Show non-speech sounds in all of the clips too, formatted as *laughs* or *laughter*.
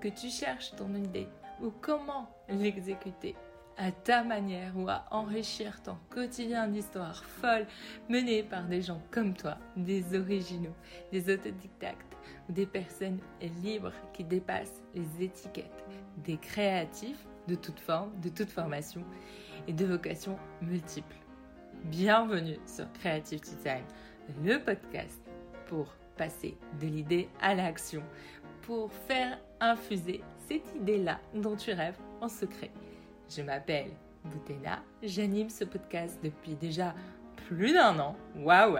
que tu cherches ton idée ou comment l'exécuter à ta manière ou à enrichir ton quotidien d'histoires folles menées par des gens comme toi, des originaux, des autodidactes ou des personnes libres qui dépassent les étiquettes, des créatifs de toute forme, de toute formation et de vocations multiples. Bienvenue sur Creative Time, le podcast pour passer de l'idée à l'action, pour faire infuser cette idée-là dont tu rêves en secret. Je m'appelle Boutena, j'anime ce podcast depuis déjà plus d'un an, waouh!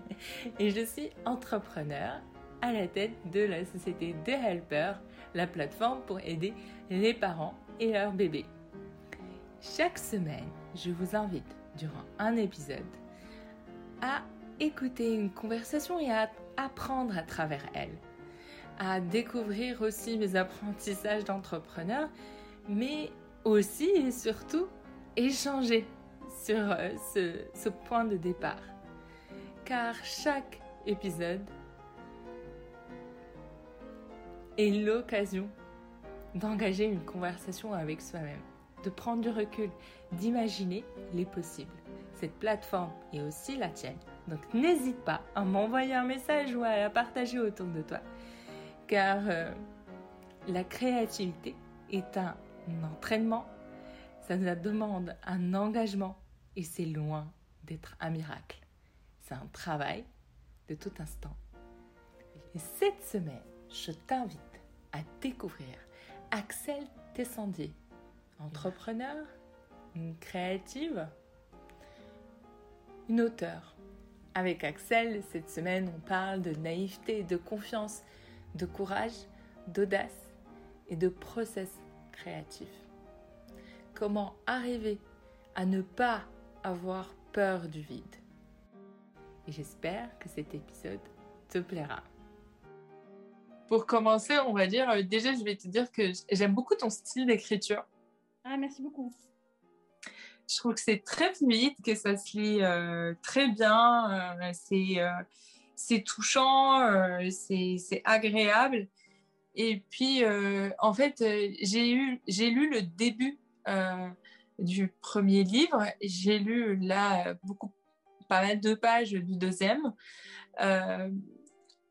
*laughs* Et je suis entrepreneur à la tête de la société The Helper, la plateforme pour aider les parents et leurs bébés. Chaque semaine, je vous invite durant un épisode à écouter une conversation et à apprendre à travers elle, à découvrir aussi mes apprentissages d'entrepreneur, mais aussi et surtout échanger sur euh, ce, point de départ. Car chaque épisode est l'occasion d'engager une conversation avec soi-même, de prendre du recul, d'imaginer les possibles. Cette plateforme est aussi la tienne, donc n'hésite pas à m'envoyer un message ou à la partager autour de toi. Car euh, la créativité est un entraînement, ça nous demande un engagement et c'est loin d'être un miracle. C'est un travail de tout instant. Et cette semaine, je t'invite à découvrir Axel Tessandier, entrepreneur, une créative, une auteure. Avec Axel, cette semaine, on parle de naïveté, de confiance, de courage, d'audace et de process créatif. Comment arriver à ne pas avoir peur du vide? Et j'espère que cet épisode te plaira. Pour commencer, on va dire, euh, déjà, je vais te dire que j'aime beaucoup ton style d'écriture. Ah, merci beaucoup. Je trouve que c'est très fluide, que ça se lit euh, très bien, euh, c'est touchant, c'est agréable. Et puis, euh, en fait, euh, j'ai lu le début euh, du premier livre. J'ai lu là beaucoup, pas mal de pages du deuxième.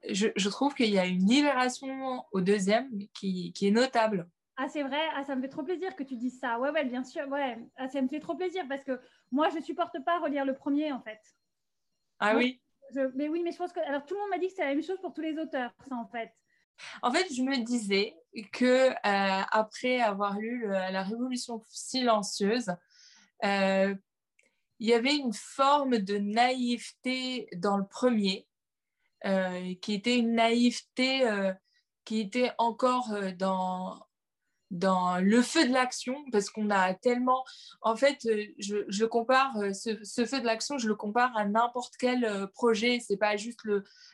Je, trouve qu'il y a une libération au deuxième qui, qui est notable. Ah, c'est vrai? Ah, Ça me fait trop plaisir que tu dises ça. Ouais, ouais, bien sûr. Ouais. Ah, ça me fait trop plaisir parce que moi, je ne supporte pas relire le premier, en fait. Ah oui? Mais oui, mais je pense que. Alors, tout le monde m'a dit que c'est la même chose pour tous les auteurs, ça, en fait. En fait, je me disais que euh, après avoir lu La Révolution silencieuse, euh, il y avait une forme de naïveté dans le premier, euh, qui était une naïveté qui était encore dans dans le feu de l'action, parce qu'on a tellement... En fait, euh, je, je compare, euh, ce, feu de l'action, je le compare à n'importe quel euh, projet. C'est pas juste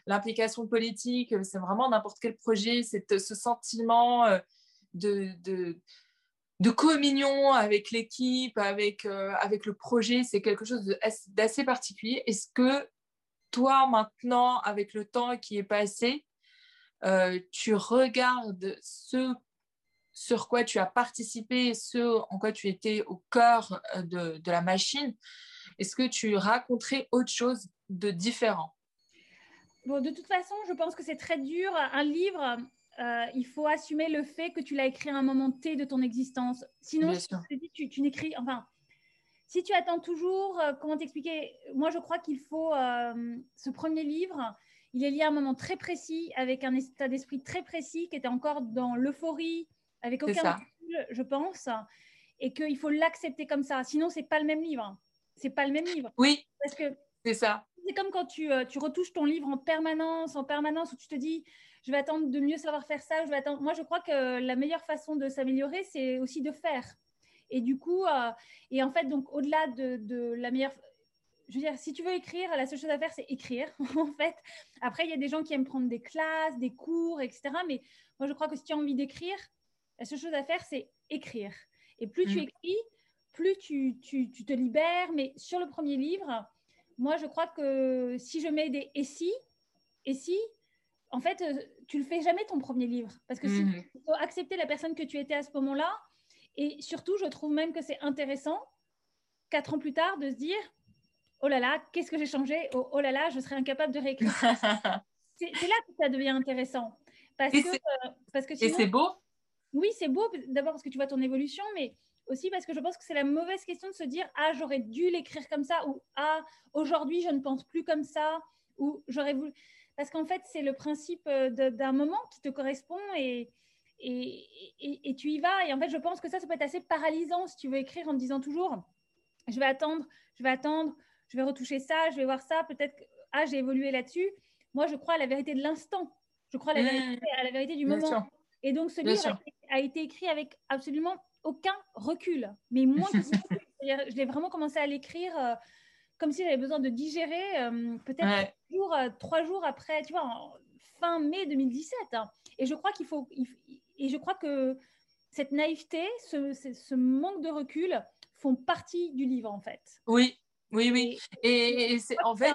l'implication politique, c'est vraiment n'importe quel projet. C'est ce sentiment de, de, de communion avec l'équipe, avec, avec le projet. C'est quelque chose d'assez particulier. Est-ce que toi, maintenant, avec le temps qui est passé, tu regardes ce sur quoi tu as participé, ce en quoi tu étais au cœur euh, de, la machine, est-ce que tu raconterais autre chose de différent? Bon, de toute façon, je pense que c'est très dur. Un livre, euh, il faut assumer le fait que tu l'as écrit à un moment T de ton existence. Sinon, tu, tu n'écris. Enfin, si tu attends toujours, euh, comment t'expliquer? Moi, je crois qu'il faut. ce premier livre, il est lié à un moment très précis, avec un état d'esprit très précis, qui était encore dans l'euphorie, avec aucun recul, je pense, et qu'il faut l'accepter comme ça. Sinon, c'est pas le même livre. C'est pas le même livre. Oui. Parce que c'est ça. C'est comme quand tu, euh, tu, retouches ton livre en permanence, en permanence, où tu te dis, je vais attendre de mieux savoir faire ça. Je vais attendre. Moi, je crois que la meilleure façon de s'améliorer, c'est aussi de faire. Et du coup, euh, et en fait, donc au-delà de, de, la meilleure, je veux dire, si tu veux écrire, la seule chose à faire, c'est écrire. *laughs* en fait, après, il y a des gens qui aiment prendre des classes, des cours, etc. Mais moi, je crois que si tu as envie d'écrire, la seule chose à faire, c'est écrire. Et plus tu mm. écris, plus tu, te libères. Mais sur le premier livre, moi, je crois que si je mets des et si, et si, en fait, euh, tu le fais jamais ton premier livre. Parce que si, Mhm. faut accepter la personne que tu étais à ce moment-là. Et surtout, je trouve même que c'est intéressant, quatre ans plus tard, de se dire Oh là là, qu'est-ce que j'ai changé? Oh, oh là là, je serais incapable de réécrire. *laughs* c'est là que ça devient intéressant. Parce Et que, euh, parce que Et sinon, c'est beau? Oui, c'est beau, d'abord parce que tu vois ton évolution, mais aussi parce que je pense que c'est la mauvaise question de se dire Ah, j'aurais dû l'écrire comme ça, ou Ah, aujourd'hui, je ne pense plus comme ça, ou j'aurais voulu. Parce qu'en fait, c'est le principe euh, d'un moment qui te correspond et, et, et- et tu y vas. Et en fait, je pense que ça, ça peut être assez paralysant si tu veux écrire en te disant toujours Je vais attendre, je vais attendre, je vais retoucher ça, je vais voir ça, peut-être que ah, j'ai évolué là-dessus. Moi, je crois à la vérité de l'instant. Je crois à la, Mmh. vérité, à la vérité du moment. Et donc, ce Bien livre a été, a été écrit avec absolument aucun recul, mais moins *laughs* que je l'ai vraiment commencé à l'écrire euh, comme si j'avais besoin de digérer, euh, peut-être Ouais. trois jours, euh, trois jours après, tu vois, en fin mai 2017. hein. Et je crois qu'il faut, il- et je crois que cette naïveté, ce, ce- ce manque de recul font partie du livre en fait. Oui, oui, oui. Et- Et, et c'est en fait,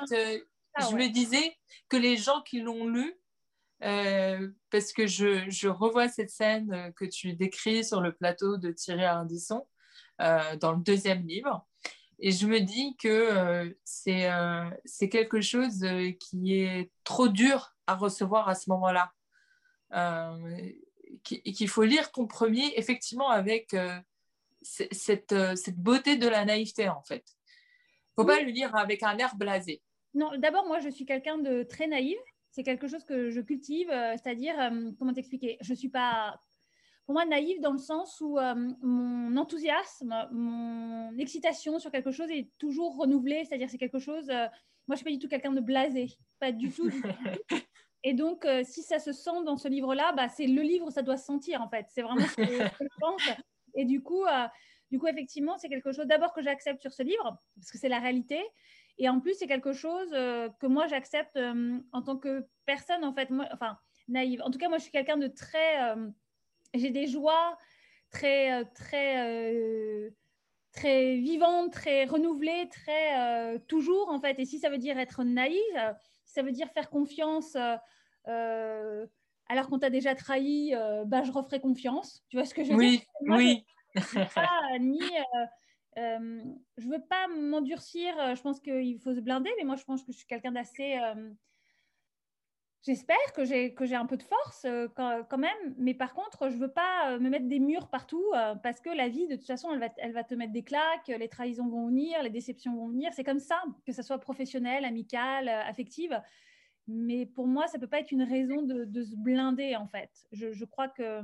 Ah je ouais. me disais que les gens qui l'ont lu, euh, parce que je, je revois cette scène euh, que tu décris sur le plateau de Thierry Ardisson euh, dans le deuxième livre, et je me dis que euh, c'est quelque chose qui est trop dur à recevoir à ce moment-là. Et qu'il faut lire ton premier, effectivement, avec cette, cette beauté de la naïveté, en fait. faut Oui. pas le lire avec un air blasé. Non, d'abord, moi, je suis quelqu'un de très naïf. C'est quelque chose que je cultive, euh, c'est-à-dire, euh, comment t'expliquer? Je suis pas, pour moi, naïve dans le sens où euh, mon enthousiasme, mon excitation sur quelque chose est toujours renouvelée, c'est-à-dire c'est quelque chose. moi, je suis pas du tout quelqu'un de blasé, pas du tout. du tout. *laughs* Et donc, euh, si ça se sent dans ce livre-là, bah, c'est le livre, ça doit se sentir en fait. C'est vraiment ce que, ce que je *laughs* pense. Et du coup, euh, du coup, effectivement, c'est quelque chose d'abord que j'accepte sur ce livre parce que c'est la réalité. Et en plus, c'est quelque chose euh, que moi, j'accepte euh, en tant que personne, en fait, moi, enfin, naïve. En tout cas, moi, je suis quelqu'un de très... euh, j'ai des joies très, très, très vivantes, très renouvelées, très euh, toujours, en fait. Et si ça veut dire être naïve, si ça veut dire faire confiance euh, alors qu'on t'a déjà trahi, euh, bah, je referai confiance. Tu vois ce que je veux dire? Oui, Moi, je- oui. pas, ni euh, je veux pas m'endurcir. euh, Je pense qu'il faut se blinder, mais moi je pense que je suis quelqu'un d'assez. euh, J'espère que j'ai que j'ai un peu de force euh, quand, quand même, mais par contre je veux pas me mettre des murs partout parce que la vie de toute façon elle va elle va te mettre des claques, les trahisons vont venir, les déceptions vont venir. C'est comme ça, que ça soit professionnel, amical, affective. Mais pour moi, ça peut pas être une raison de, de se blinder en fait. Je, je crois que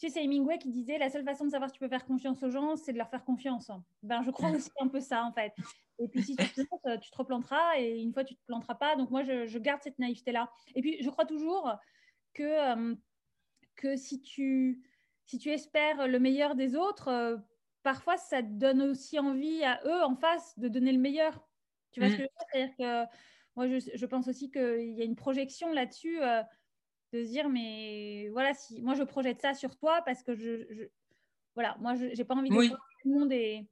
tu sais, c'est Hemingway qui disait la seule façon de savoir si tu peux faire confiance aux gens, c'est de leur faire confiance. Ben, je crois *laughs* aussi un peu ça, en fait. Et puis, si tu te plantes, euh, tu te replanteras, et une fois, tu ne te planteras pas. Donc, moi, je, je garde cette naïveté-là. Et puis, je crois toujours que, euh, que si, tu, si tu espères le meilleur des autres, euh, parfois, ça te donne aussi envie à eux, en face, de donner le meilleur. Tu vois Mm. ce que je veux dire? C'est-à-dire que moi, je, je pense aussi qu'il y a une projection là-dessus. euh, de se dire mais voilà si moi je projette ça sur toi parce que je, je- voilà moi je j'ai pas envie de Oui. croire que tout le monde est,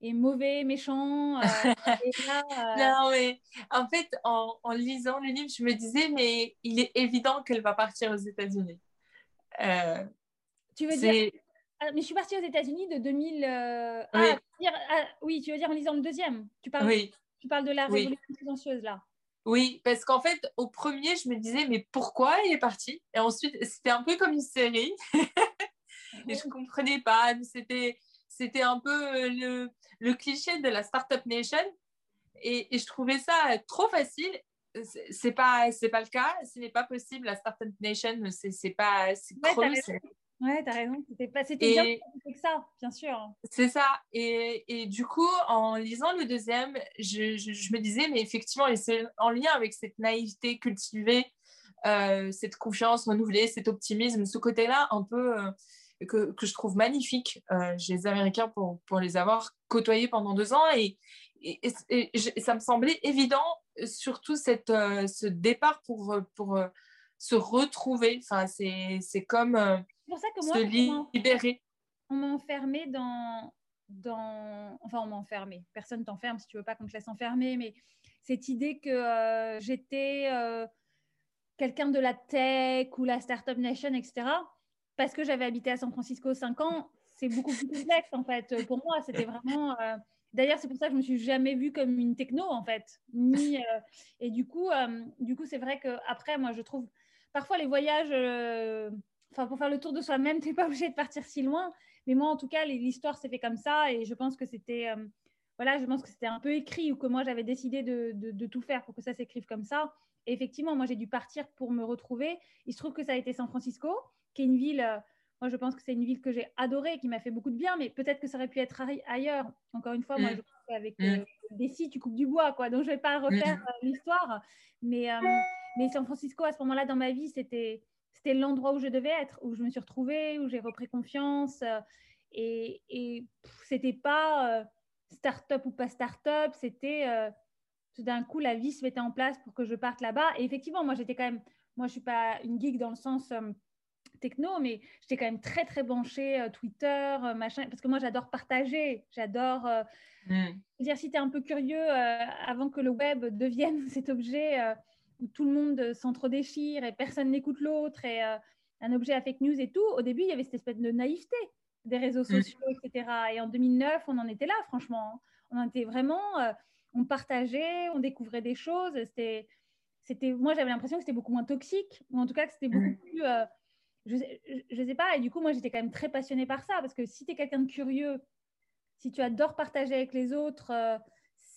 est mauvais méchant euh, *laughs* et là, euh, Non, mais en fait, en, en lisant le livre, je me disais, mais il est évident qu'elle va partir aux États-Unis. Euh, tu veux dire ah, mais je suis partie aux États-Unis de 2000 euh, Oui. ah, dire- ah, oui tu veux dire en lisant le deuxième? Tu parles oui, tu parles de la révolution silencieuse là oui, parce qu'en fait, au premier, je me disais, mais pourquoi il est parti? Et ensuite, c'était un peu comme une série, *laughs* et je comprenais pas. C'était, c'était un peu euh, le, le cliché de la Startup Nation, et, et je trouvais ça trop facile. C'est c'est pas, c'est pas le cas. Ce n'est pas possible. La Startup Nation, c'est c'est pas, Ouais, c'est- ouais t'as raison c'était pas bien que ça bien sûr C'est ça. Et, et du coup, en lisant le deuxième, je, je- je me disais, mais effectivement, et c'est en lien avec cette naïveté cultivée, euh, cette confiance renouvelée, cet optimisme, ce côté-là un peu euh, que, que je trouve magnifique euh, chez les Américains pour, pour les avoir côtoyés pendant deux ans. Et, et, et- ça me semblait évident, surtout cette, euh, ce départ pour, pour se retrouver. Enfin, c'est comme pour ça que moi se on m'a- libérer. on m'a enfermé dans, dans... Enfin, on m'a enfermé. Personne t'enferme si tu veux pas qu'on te laisse enfermer, mais cette idée que euh, j'étais euh, quelqu'un de la tech ou la Startup Nation, etc. Parce que j'avais habité à San Francisco 5 ans, c'est beaucoup plus complexe en fait. Pour moi, c'était vraiment. Euh, d'ailleurs, c'est pour ça que je me suis jamais vue comme une techno en fait. Ni, euh, Et du coup, euh, du coup, c'est vrai que après, moi, je trouve parfois les voyages. Enfin, pour faire le tour de soi-même, tu n'es pas *laughs* obligé de partir si loin. Mais moi, en tout cas, l'histoire s'est fait comme ça et je pense que c'était voilà, je pense que c'était un peu écrit ou que moi j'avais décidé de, de, tout faire pour que ça s'écrive comme ça. Et effectivement, moi j'ai dû partir pour me retrouver. Il se trouve que ça a été San Francisco, qui est une ville, euh, moi je pense que c'est une ville que j'ai adorée, qui m'a fait beaucoup de bien, mais peut-être que ça aurait pu être ailleurs. Encore une fois, moi mm. je pense qu'avec mm. euh, des scies, tu coupes du bois, quoi. Donc je ne vais pas refaire mm. euh, l'histoire. Mais, mais San Francisco, à ce moment-là dans ma vie, c'était c'était l'endroit où je devais être, où je me suis retrouvée, où j'ai repris confiance. et, et c'était pas start-up ou pas start-up, c'était euh, tout d'un coup la vie se mettait en place pour que je parte là-bas. Et effectivement, moi j'étais quand même, moi je suis pas une geek dans le sens euh, techno, mais j'étais quand même très très branchée euh, Twitter, machin, parce que moi j'adore partager, j'adore. Mm. dire, si tu es un peu curieux, avant que le web devienne *laughs* cet objet où tout le monde s'entre-déchire et personne n'écoute l'autre et un objet à fake news et tout, au début il y avait cette espèce de naïveté des réseaux mm. sociaux, etc. Et en 2009, on en était là, franchement. On en était vraiment, euh, on partageait, on découvrait des choses. C'était, c'était, moi, j'avais l'impression que c'était beaucoup moins toxique, ou en tout cas que c'était beaucoup mm. plus, euh, je, ne sais pas. Et du coup, moi, j'étais quand même très passionnée par ça, parce que si tu es quelqu'un de curieux, si tu adores partager avec les autres, euh,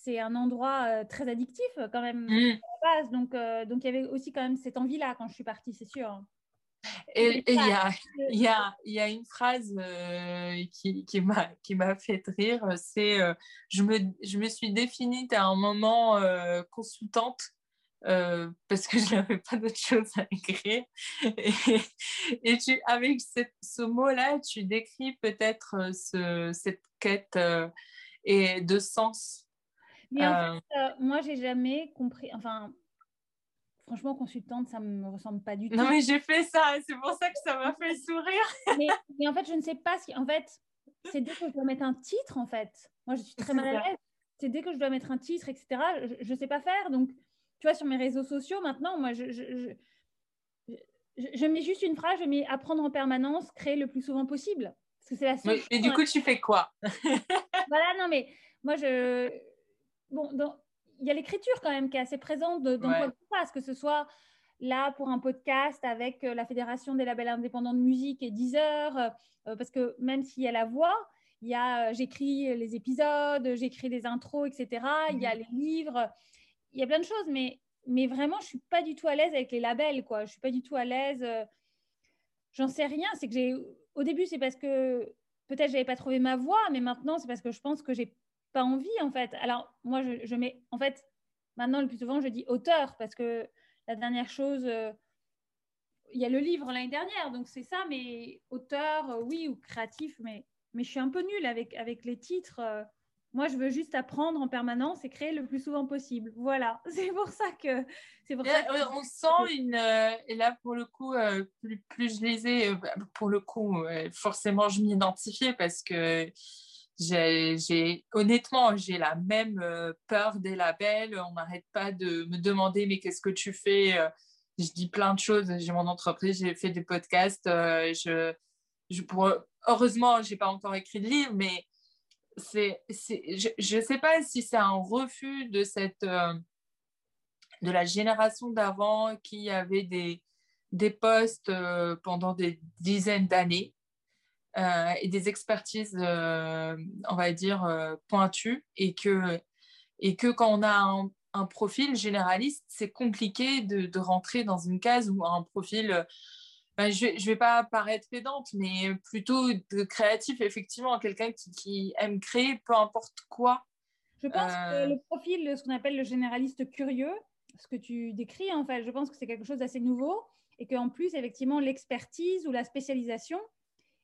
c'est un endroit très addictif quand même mm. à la base. Donc, donc il y avait aussi quand même cette envie-là quand je suis partie, c'est sûr. Et il y a, y, a, y a, une phrase euh, qui, qui m'a fait rire, c'est euh, je, me, je me suis définie à un moment euh, consultante parce que *laughs* je n'avais pas d'autre chose à écrire. Et, et tu, avec cette, ce mot-là, tu décris peut-être ce, cette quête et de sens. Mais en fait, moi, j'ai jamais compris, enfin, franchement, consultante, ça me ressemble pas du tout. Non, mais j'ai fait ça, c'est pour ça que ça m'a fait sourire. mais, en fait, je ne sais pas si. En fait, c'est dès que je dois mettre un titre, en fait. Moi, je suis très mal à l'aise. C'est dès que je dois mettre un titre, etc. Je ne sais pas faire. Donc, tu vois, sur mes réseaux sociaux, maintenant, moi, je, je, je, mets juste une phrase, je mets apprendre en permanence, créer le plus souvent possible. Parce que c'est la seule. et du coup, tu fais quoi? Voilà, non, mais moi, je. Bon, il y a l'écriture quand même qui est assez présente dans quoi tu fasses, que ce soit là pour un podcast avec euh, la Fédération des labels indépendants de musique et Deezer, euh, euh, parce que même s'il y a la voix, il y a, j'écris les épisodes, j'écris les intros, etc. Il y a mhm. les livres, il y a plein de choses, mais, mais vraiment, je suis pas du tout à l'aise avec les labels, quoi. Je suis pas du tout à l'aise. J'en sais rien. C'est que j'ai, au début, c'est parce que peut-être j'avais pas trouvé ma voix, mais maintenant, c'est parce que je pense que j'ai pas envie en fait. Alors moi je, mets en fait maintenant le plus souvent je dis auteur parce que la dernière chose euh, il y a le livre l'année dernière donc c'est ça mais auteur euh, oui ou créatif mais mais je suis un peu nulle avec avec les titres. Euh. moi je veux juste apprendre en permanence et créer le plus souvent possible. Voilà *laughs* c'est pour ça que c'est pour ça on sent une et là pour le coup plus, plus je lisais pour le coup forcément je m'identifiais parce que j'ai honnêtement j'ai la même euh, peur des labels. On n'arrête pas de me demander mais qu'est-ce que tu fais euh, je dis plein de choses. J'ai mon entreprise j'ai fait des podcasts euh, je, je pour, heureusement j'ai pas encore écrit de livre mais c'est je ne sais pas si c'est un refus de cette de la génération d'avant qui avait des des postes pendant des dizaines d'années et des expertises, euh, on va dire, euh, pointues, et que, et que quand on a un, profil généraliste, c'est compliqué de, de, rentrer dans une case ou un profil, ben, je ne vais pas paraître pédante, mais plutôt de créatif, effectivement, quelqu'un qui, qui, aime créer peu importe quoi. Je pense que le profil, ce qu'on appelle le généraliste curieux, ce que tu décris, en fait, je pense que c'est quelque chose d'assez nouveau et qu'en plus, effectivement, l'expertise ou la spécialisation,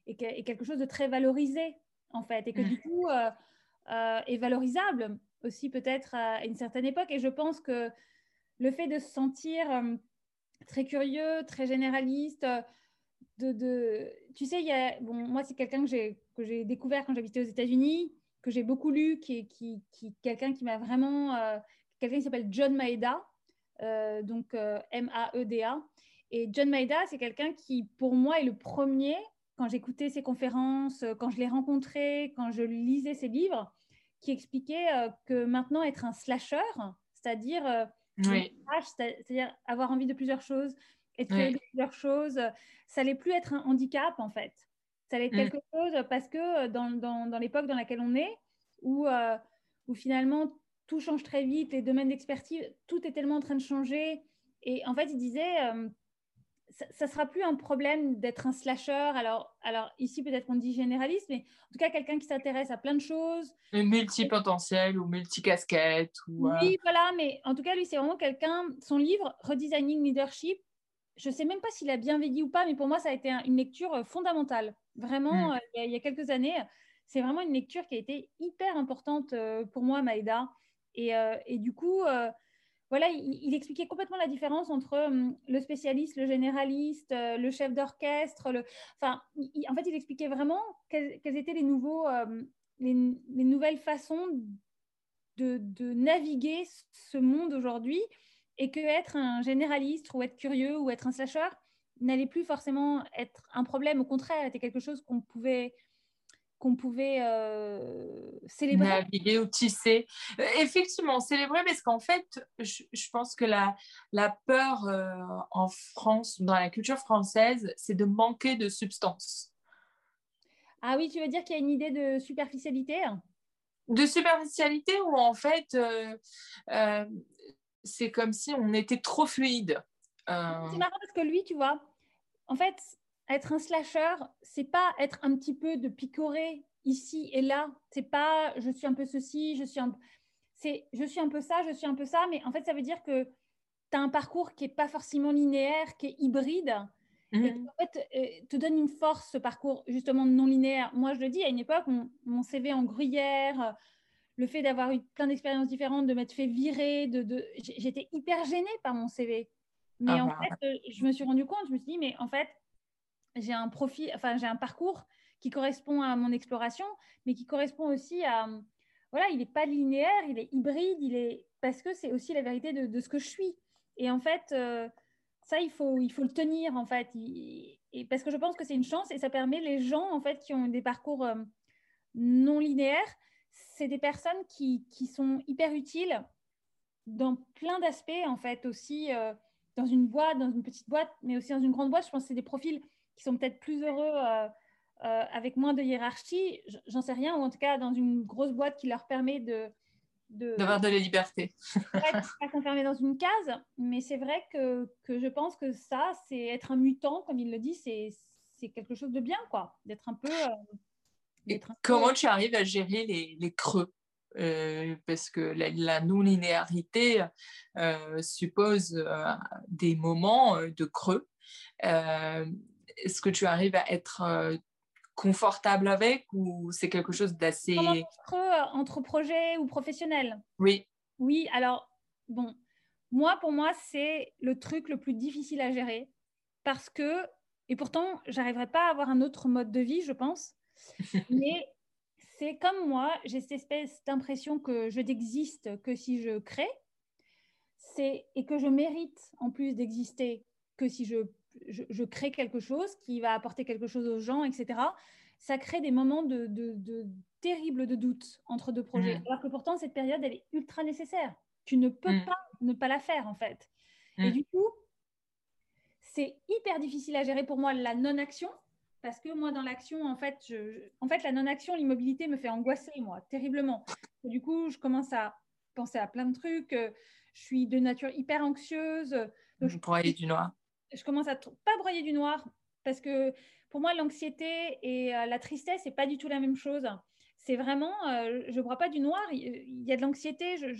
et, quelque chose de très valorisé, en fait, et que du coup euh, euh, est valorisable aussi peut-être à une certaine époque. Et je pense que le fait de se sentir euh, très curieux, très généraliste, de, de, tu sais, il y a, bon, moi c'est quelqu'un que j'ai, que j'ai découvert quand j'habitais aux États-Unis, que j'ai beaucoup lu, qui qui, qui, quelqu'un qui m'a vraiment, quelqu'un qui s'appelle John Maeda, donc M-A-E-D-A. Et John Maida, c'est quelqu'un qui, pour moi, est le premier, quand j'écoutais ses conférences, quand je l'ai rencontré, quand je lisais ses livres, qui expliquait que maintenant être un slasher, c'est-à-dire c'est-à-dire avoir envie de plusieurs choses, et de plusieurs choses, ça n'allait plus être un handicap en fait. Ça allait être mm. quelque chose parce que dans, dans, dans l'époque dans laquelle on est, où, où finalement tout change très vite, les domaines d'expertise, tout est tellement en train de changer. Et en fait, il disait, ça ne sera plus un problème d'être un slasher. Alors, alors ici, peut-être qu'on dit généraliste, mais en tout cas, quelqu'un qui s'intéresse à plein de choses. Multipotentiel ou multicasquette. Ou, euh, Oui, voilà, mais en tout cas, lui, c'est vraiment quelqu'un. Son livre, Redesigning Leadership, je ne sais même pas s'il a bien vécu ou pas, mais pour moi, ça a été une lecture euh, fondamentale. Vraiment, mm. euh, il, y a, quelques années, c'est vraiment une lecture qui a été hyper importante pour moi, Maïda. Et, et du coup, voilà, il, expliquait complètement la différence entre hum, le spécialiste, le généraliste, euh, le chef d'orchestre. Enfin, en fait, il expliquait vraiment quelles, étaient les, nouveaux, hum, les, nouvelles façons de, de, naviguer ce monde aujourd'hui et que être un généraliste ou être curieux ou être un slasher n'allait plus forcément être un problème. Au contraire, était quelque chose qu'on pouvait qu'on pouvait euh, célébrer. Naviguer ou tisser. Euh, effectivement, célébrer parce qu'en fait, je, pense que la, la peur euh, en France, dans la culture française, c'est de manquer de substance. Ah oui, tu veux dire qu'il y a une idée de superficialité? De superficialité où en fait, c'est comme si on était trop fluide. C'est marrant parce que lui, tu vois, en fait, être un slasher, c'est pas être un petit peu de picorer ici et là. C'est pas je suis un peu ceci, je suis un c'est je suis un peu ça, je suis un peu ça, mais en fait ça veut dire que tu as un parcours qui est pas forcément linéaire, qui est hybride. Et mhm. en fait, euh, te donne une force ce parcours justement non linéaire. Moi, je le dis, à une époque, mon, CV en gruyère, le fait d'avoir eu plein d'expériences différentes, de m'être fait virer, de, de... j'étais hyper gênée par mon CV. Mais ah en bah. fait, euh, je me suis rendu compte, je me suis dit, mais en fait, j'ai un profil, enfin j'ai un parcours qui correspond à mon exploration, mais qui correspond aussi à voilà, il n'est pas linéaire, il est hybride, il est parce que c'est aussi la vérité de, ce que je suis. Et en fait, euh, ça il faut il faut le tenir en fait, et parce que je pense que c'est une chance et ça permet les gens en fait qui ont des parcours euh, non linéaires, c'est des personnes qui, qui, sont hyper utiles dans plein d'aspects en fait aussi. Euh, dans une boîte, dans une petite boîte, mais aussi dans une grande boîte, je pense que c'est des profils qui sont peut-être plus heureux euh, euh, avec moins de hiérarchie, j'en sais rien, ou en tout cas dans une grosse boîte qui leur permet de d'avoir de, la liberté. *laughs* pas s'enfermer dans une case, mais c'est vrai que, que, je pense que ça, c'est être un mutant, comme il le dit, c'est quelque chose de bien, quoi, d'être un peu. Euh, comment tu arrives à gérer les, les creux parce que la, non-linéarité suppose des moments de creux est-ce que tu arrives à être euh, confortable avec ou c'est quelque chose d'assez... Entre, euh, entre projets ou professionnels? Oui. Oui, alors, bon, moi, pour moi, c'est le truc le plus difficile à gérer parce que, et pourtant, j'arriverai pas à avoir un autre mode de vie, je pense, *laughs* mais c'est comme moi, j'ai cette espèce d'impression que je n'existe que si je crée, c'est et que je mérite en plus d'exister que si je je, crée quelque chose qui va apporter quelque chose aux gens, etc. Ça crée des moments de, de, terribles de doute entre deux projets. Mm. Alors que pourtant, cette période, elle est ultra nécessaire. Tu ne peux mm. pas ne pas la faire, en fait. Et mm. du coup, c'est hyper difficile à gérer pour moi la non-action. Parce que moi, dans l'action, en fait, je, en fait, la non-action, l'immobilité me fait angoisser, moi, terriblement. Et du coup, je commence à penser à plein de trucs. Je suis de nature hyper anxieuse. Donc, je broyer du noir je commence à pas broyer du noir parce que pour moi, l'anxiété et euh, la tristesse, c'est pas du tout la même chose. C'est vraiment, euh, je broie pas du noir. Il y a de l'anxiété. Je,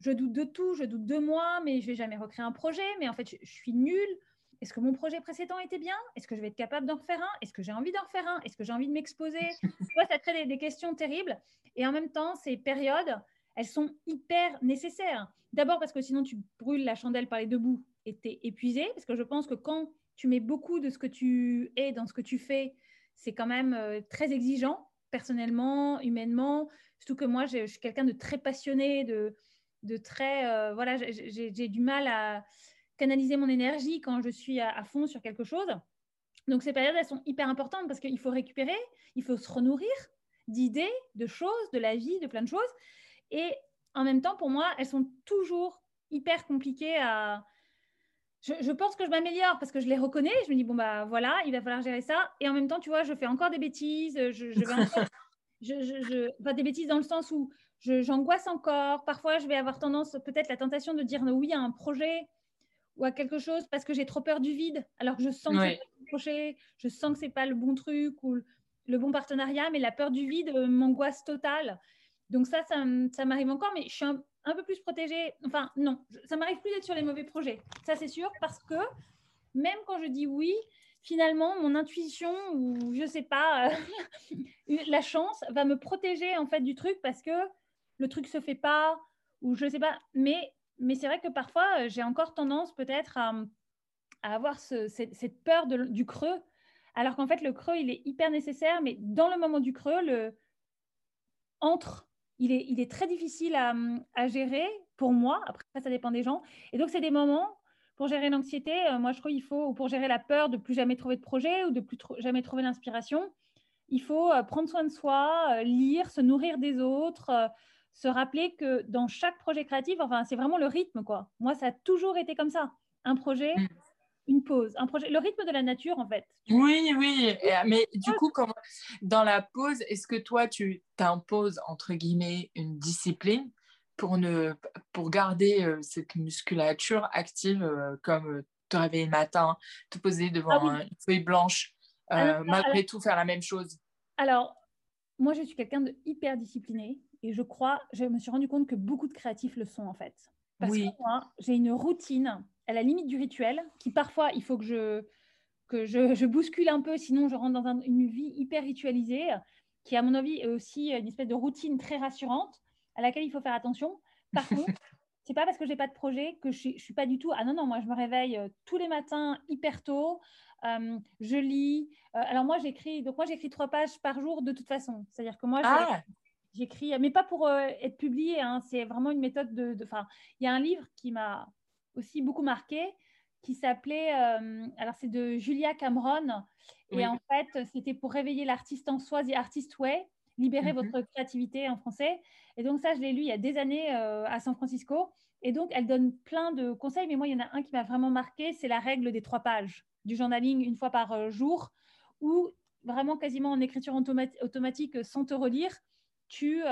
je, doute de tout. Je doute de moi, mais je vais jamais recréer un projet. Mais en fait, je, suis nulle. Est-ce que mon projet précédent était bien? Est-ce que je vais être capable d'en refaire un? Est-ce que j'ai envie d'en refaire un? Est-ce que j'ai envie de m'exposer? *laughs* Ça crée des, des, questions terribles. Et en même temps, ces périodes, elles sont hyper nécessaires. D'abord parce que sinon, tu brûles la chandelle par les deux bouts été épuisé, parce que je pense que quand tu mets beaucoup de ce que tu es dans ce que tu fais, c'est quand même euh, très exigeant, personnellement, humainement. Surtout que moi, je, suis quelqu'un de très passionné, de, de très, voilà, j'ai du mal à canaliser mon énergie quand je suis à, à fond sur quelque chose. Donc ces périodes, elles sont hyper importantes parce qu'il faut récupérer, il faut se renourrir d'idées, de choses, de la vie, de plein de choses. Et en même temps, pour moi, elles sont toujours hyper compliquées à... Je, pense que je m'améliore parce que je les reconnais. Je me dis, bon, bah voilà, il va falloir gérer ça. Et en même temps, tu vois, je fais encore des bêtises. Je, vais encore... *laughs* je, Enfin, des bêtises dans le sens où j'angoisse encore. Parfois, je vais avoir tendance, peut-être la tentation de dire oui à un projet ou à quelque chose parce que j'ai trop peur du vide, alors que je sens que c'est projet, je sens que c'est pas le bon truc ou le bon partenariat, mais la peur du vide euh, m'angoisse totale. Donc ça, ça, m'arrive encore, mais je suis un, peu plus protégée. Enfin, non, ça m'arrive plus d'être sur les mauvais projets. Ça, c'est sûr, parce que même quand je dis oui, finalement, mon intuition ou je sais pas, *laughs* la chance va me protéger en fait du truc parce que le truc se fait pas ou je sais pas. Mais, mais c'est vrai que parfois, j'ai encore tendance peut-être à, avoir cette, peur du creux alors qu'en fait, le creux, il est hyper nécessaire, mais dans le moment du creux, le entre, il est, très difficile à, gérer pour moi. Après, ça dépend des gens. Et donc, c'est des moments pour gérer l'anxiété. Euh, moi, je trouve qu'il faut, ou pour gérer la peur de plus jamais trouver de projet ou de plus jamais trouver l'inspiration, il faut euh, prendre soin de soi, euh, lire, se nourrir des autres, se rappeler que dans chaque projet créatif, enfin, c'est vraiment le rythme, quoi. Moi, ça a toujours été comme ça. Un projet, mm une pause, un projet, le rythme de la nature en fait. Oui, oui, mais du coup, dans la pause, est-ce que toi, tu t'imposes entre guillemets une discipline pour, ne, pour garder euh, cette musculature active euh, comme euh, te réveiller le matin, te poser devant ah une feuille blanche, malgré tout faire la même chose? Alors, moi, je suis quelqu'un de hyper discipliné et je crois, je me suis rendu compte que beaucoup de créatifs le sont en fait. Parce oui. que moi, j'ai une routine à la limite du rituel, qui parfois, il faut que je, que je, *laughs* bouscule un peu, sinon je rentre dans une vie hyper ritualisée, qui, à mon avis, est aussi une espèce de routine très rassurante, à laquelle il faut faire attention. Par contre, *laughs* c'est pas parce que j'ai pas de projet que je, ne suis pas du tout. Ah non, non, moi, je me réveille euh, tous les matins hyper tôt. Euh, je lis. Euh, alors moi, j'écris. Donc moi, j'écris trois pages par jour de toute façon. C'est-à-dire que moi, ah. j'écris, mais pas pour être publié. Hein, c'est vraiment une méthode de. Enfin, il y a un livre qui m'a aussi beaucoup marqué, qui s'appelait, euh, alors c'est de Julia Cameron, et en fait, c'était pour réveiller l'artiste en soi, The Artist Way, libérer mhm. votre créativité en français. Et donc ça, je l'ai lu il y a des années euh, à San Francisco. Et donc, elle donne plein de conseils, mais moi, il y en a un qui m'a vraiment marqué, c'est la règle des trois pages du journaling une fois par euh, jour, où vraiment quasiment en écriture automatique, sans te relire, tu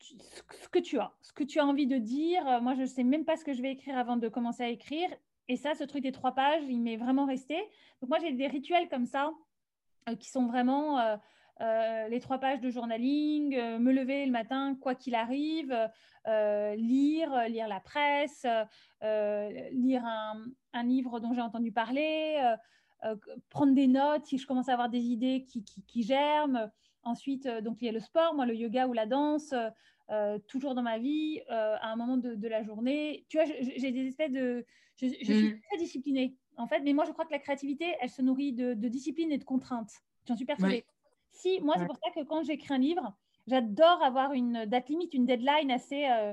ce que tu as, ce que tu as envie de dire. Euh, moi, je ne sais même pas ce que je vais écrire avant de commencer à écrire. Et ça, ce truc des trois pages, il m'est vraiment resté. Donc moi, j'ai des rituels comme ça euh, qui sont vraiment euh, les trois pages de journaling, me lever le matin, quoi qu'il arrive, lire, lire la presse, lire un, livre dont j'ai entendu parler, prendre des notes si je commence à avoir des idées qui, qui germent. Ensuite, donc il y a le sport, moi le yoga ou la danse, euh, toujours dans ma vie, euh, à un moment de, la journée. Tu vois, j'ai des espèces de... Je, suis mm. très disciplinée, en fait, mais moi, je crois que la créativité, elle se nourrit de, discipline et de contraintes. J'en suis persuadée. Si, moi, c'est pour ça que quand j'écris un livre, j'adore avoir une date limite, une deadline assez... Euh,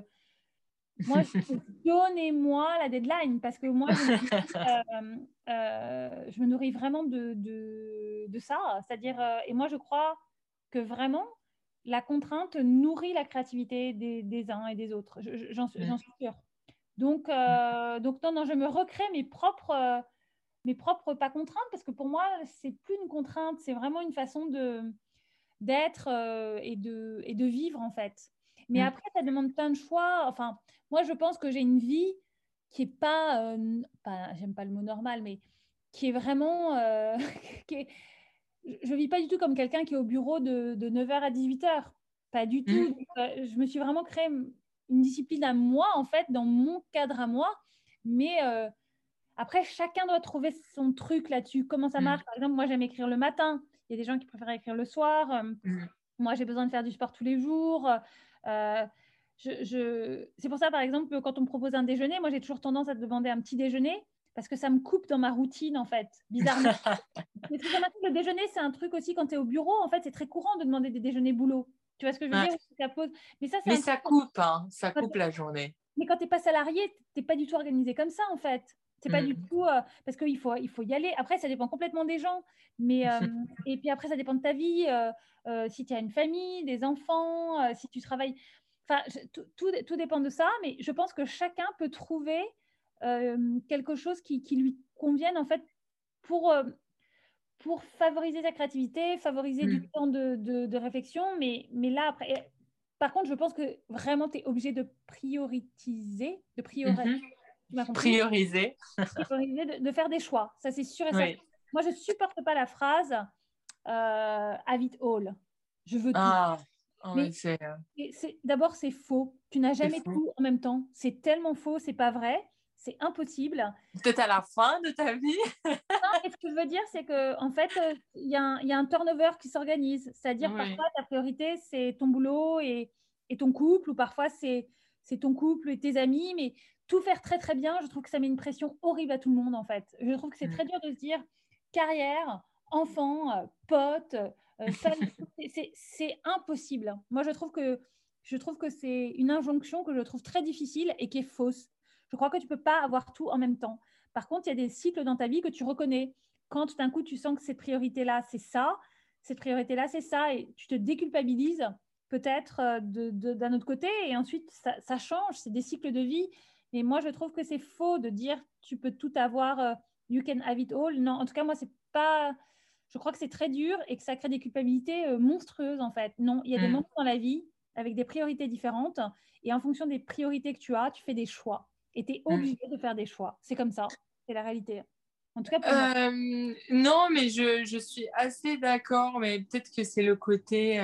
moi, *laughs* donnez-moi la deadline parce que moi, je me, nourris, vraiment de, de, de ça. C'est-à-dire, et moi, je crois que vraiment, la contrainte nourrit la créativité des, uns et des autres. J'en suis sûre. Donc, euh, donc non, non, je me recrée mes propres, euh, mes propres pas contraintes parce que pour moi, c'est plus une contrainte, c'est vraiment une façon de d'être euh, et, de, et de vivre en fait. Mais mm. après, ça demande plein de choix. Enfin, moi, je pense que j'ai une vie qui est pas, pas j'aime pas le mot normal, mais qui est vraiment, *laughs* qui est, je vis pas du tout comme quelqu'un qui est au bureau de, 9h à 18h. Pas du tout. Mm. Euh, je me suis vraiment créé une discipline à moi, en fait, dans mon cadre à moi. Mais euh, après, chacun doit trouver son truc là-dessus. Comment ça mm. marche? Par exemple, moi, j'aime écrire le matin. Il y a des gens qui préfèrent écrire le soir. Euh, mm. Moi, j'ai besoin de faire du sport tous les jours. je... C'est pour ça, par exemple, quand on me propose un déjeuner, moi, j'ai toujours tendance à demander un petit déjeuner parce que ça me coupe dans ma routine, en fait, bizarrement. *laughs* le déjeuner, c'est un truc aussi, quand tu es au bureau, en fait, c'est très courant de demander des déjeuners boulot. Tu vois ce que je veux dire ça pose... Mais ça, Mais ça coupe, hein. ça coupe la journée. Mais quand tu n'es pas salarié, tu n'es pas du tout organisé comme ça, en fait. C'est pas du mm. tout euh, parce qu'il faut, il faut y aller. Après, ça dépend complètement des gens. Mais, euh, *laughs* et puis après, ça dépend de ta vie. Euh, si tu as une famille, des enfants, si tu travailles. Enfin, tout, tout, dépend de ça. Mais je pense que chacun peut trouver quelque chose qui, qui, lui convienne, en fait, pour, pour favoriser sa créativité, favoriser du mm. temps de, de, réflexion. Mais, mais là, après. Par contre, je pense que vraiment, tu es obligé de prioriser, de prioriser. Mm-hmm prioriser. de, faire des choix. Ça, c'est sûr et certain. Moi, je ne supporte pas la phrase euh, have it all. Je veux tout. Ah, oh, euh, D'abord, c'est faux. Tu n'as jamais tout en même temps. C'est tellement faux, c'est pas vrai. C'est impossible. Peut-être à la fin de ta vie. *laughs* ce que je veux dire, c'est qu'en en fait, euh, il y, y, a un turnover qui s'organise. C'est-à-dire, parfois, ta priorité, c'est ton boulot et, et, ton couple, ou parfois, c'est ton couple et tes amis. Mais tout faire très très bien, je trouve que ça met une pression horrible à tout le monde en fait. Je trouve que c'est mm. très dur de se dire carrière, enfant, euh, pote, euh, *laughs* c'est impossible. Moi je trouve que je trouve que c'est une injonction que je trouve très difficile et qui est fausse. Je crois que tu peux pas avoir tout en même temps. Par contre, il y a des cycles dans ta vie que tu reconnais. Quand d'un coup tu sens que cette priorité-là, c'est ça, cette priorité-là, c'est ça, et tu te déculpabilises peut-être euh, d'un autre côté, et ensuite ça, ça change, c'est des cycles de vie. Et moi, je trouve que c'est faux de dire tu peux tout avoir, euh, you can have it all. Non, en tout cas, moi, c'est pas. Je crois que c'est très dur et que ça crée des culpabilités euh, monstrueuses, en fait. Non, il y a des mm. moments dans la vie avec des priorités différentes. Et en fonction des priorités que tu as, tu fais des choix. Et tu es mm. obligé de faire des choix. C'est comme ça. C'est la réalité. En tout cas, euh, non, mais je, je, suis assez d'accord. Mais peut-être que c'est le côté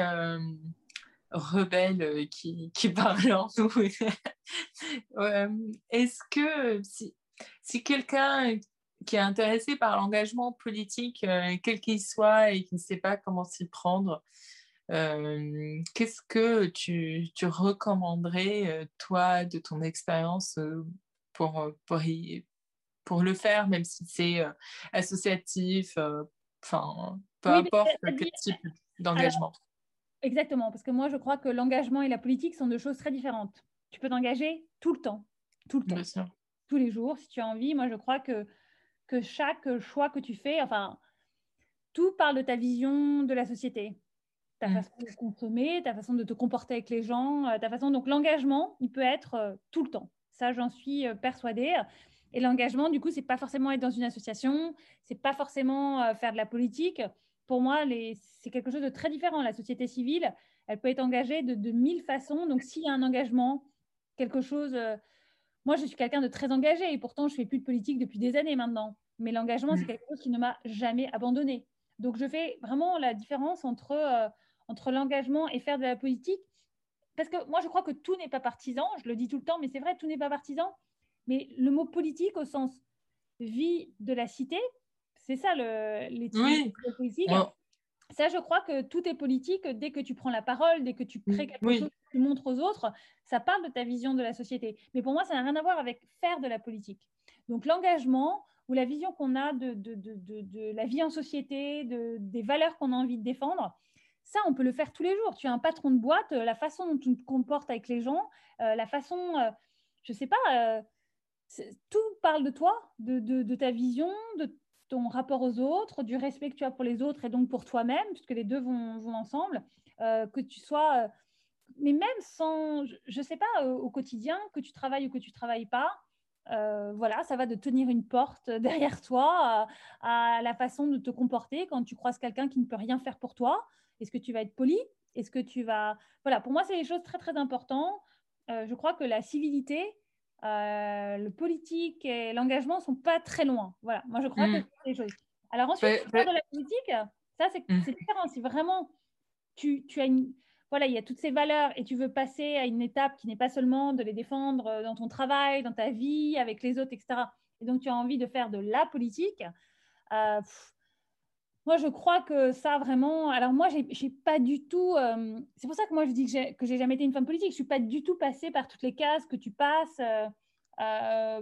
rebelle euh, qui, qui *laughs* parle en nous. *laughs* Est-ce que si, si quelqu'un qui est intéressé par l'engagement politique, euh, quel qu'il soit, et qui ne sait pas comment s'y prendre, euh, qu'est-ce que tu, tu recommanderais, toi, de ton expérience, pour, pour, pour, le faire, même si c'est associatif, enfin, peu importe quel type d'engagement? Exactement, parce que moi, je crois que l'engagement et la politique sont deux choses très différentes. Tu peux t'engager tout le temps, tout le temps, tous les jours, si tu as envie. Moi, je crois que, que chaque choix que tu fais, enfin, tout parle de ta vision de la société, ta mm. façon de consommer, ta façon de te comporter avec les gens, euh, ta façon. Donc, l'engagement, il peut être euh, tout le temps. Ça, j'en suis euh, persuadée. Et l'engagement, du coup, c'est pas forcément être dans une association, c'est pas forcément faire de la politique pour moi, c'est quelque chose de très différent. La société civile, elle peut être engagée de, mille façons. Donc, s'il y a un engagement, quelque chose. Moi, je suis quelqu'un de très engagé et pourtant, je fais plus de politique depuis des années maintenant. Mais l'engagement, c'est mm. quelque chose qui ne m'a jamais abandonné. Donc, je fais vraiment la différence entre, euh, entre l'engagement et faire de la politique. Parce que moi, je crois que tout n'est pas partisan. Je le dis tout le temps, mais c'est vrai, tout n'est pas partisan. Mais le mot politique au sens vie de la cité, c'est ça l'éthique oui. politique. Ça, je crois que tout est politique dès que tu prends la parole, dès que tu crées quelque chose, que tu montres aux autres, ça parle de ta vision de la société. Mais pour moi, ça n'a rien à voir avec faire de la politique. Donc l'engagement ou la vision qu'on a de, de, de, de, la vie en société, des valeurs qu'on a envie de défendre, ça, on peut le faire tous les jours. Tu as un patron de boîte, la façon dont tu te comportes avec les gens, euh, la façon, euh, je ne sais pas, euh, tout parle de toi, de, ta vision, de ton rapport aux autres, du respect que tu as pour les autres et donc pour toi-même, puisque les deux vont, ensemble, euh, que tu sois, euh, mais même sans, je ne sais pas, au, quotidien, que tu travailles ou que tu travailles pas, euh, voilà, ça va de tenir une porte derrière toi à, la façon de te comporter quand tu croises quelqu'un qui ne peut rien faire pour toi. Est-ce que tu vas être poli? Est-ce que tu vas... Voilà, pour moi, c'est des choses très, très importantes. je crois que la civilité, euh, le politique et l'engagement sont pas très loin. Voilà, moi je crois que mm. c'est des choses. Alors ensuite, de la politique, ça mm. c'est différent. Si vraiment tu, tu as une, voilà, il y a toutes ces valeurs et tu veux passer à une étape qui n'est pas seulement de les défendre euh, dans ton travail, dans ta vie, avec les autres, etc. Et donc tu as envie de faire de la politique. Euh, moi, je crois que ça vraiment. Alors moi, j'ai pas du tout. Euh, c'est pour ça que moi je dis que j'ai jamais été une femme politique. Je suis pas du tout passée par toutes les cases que tu passes. Euh, euh,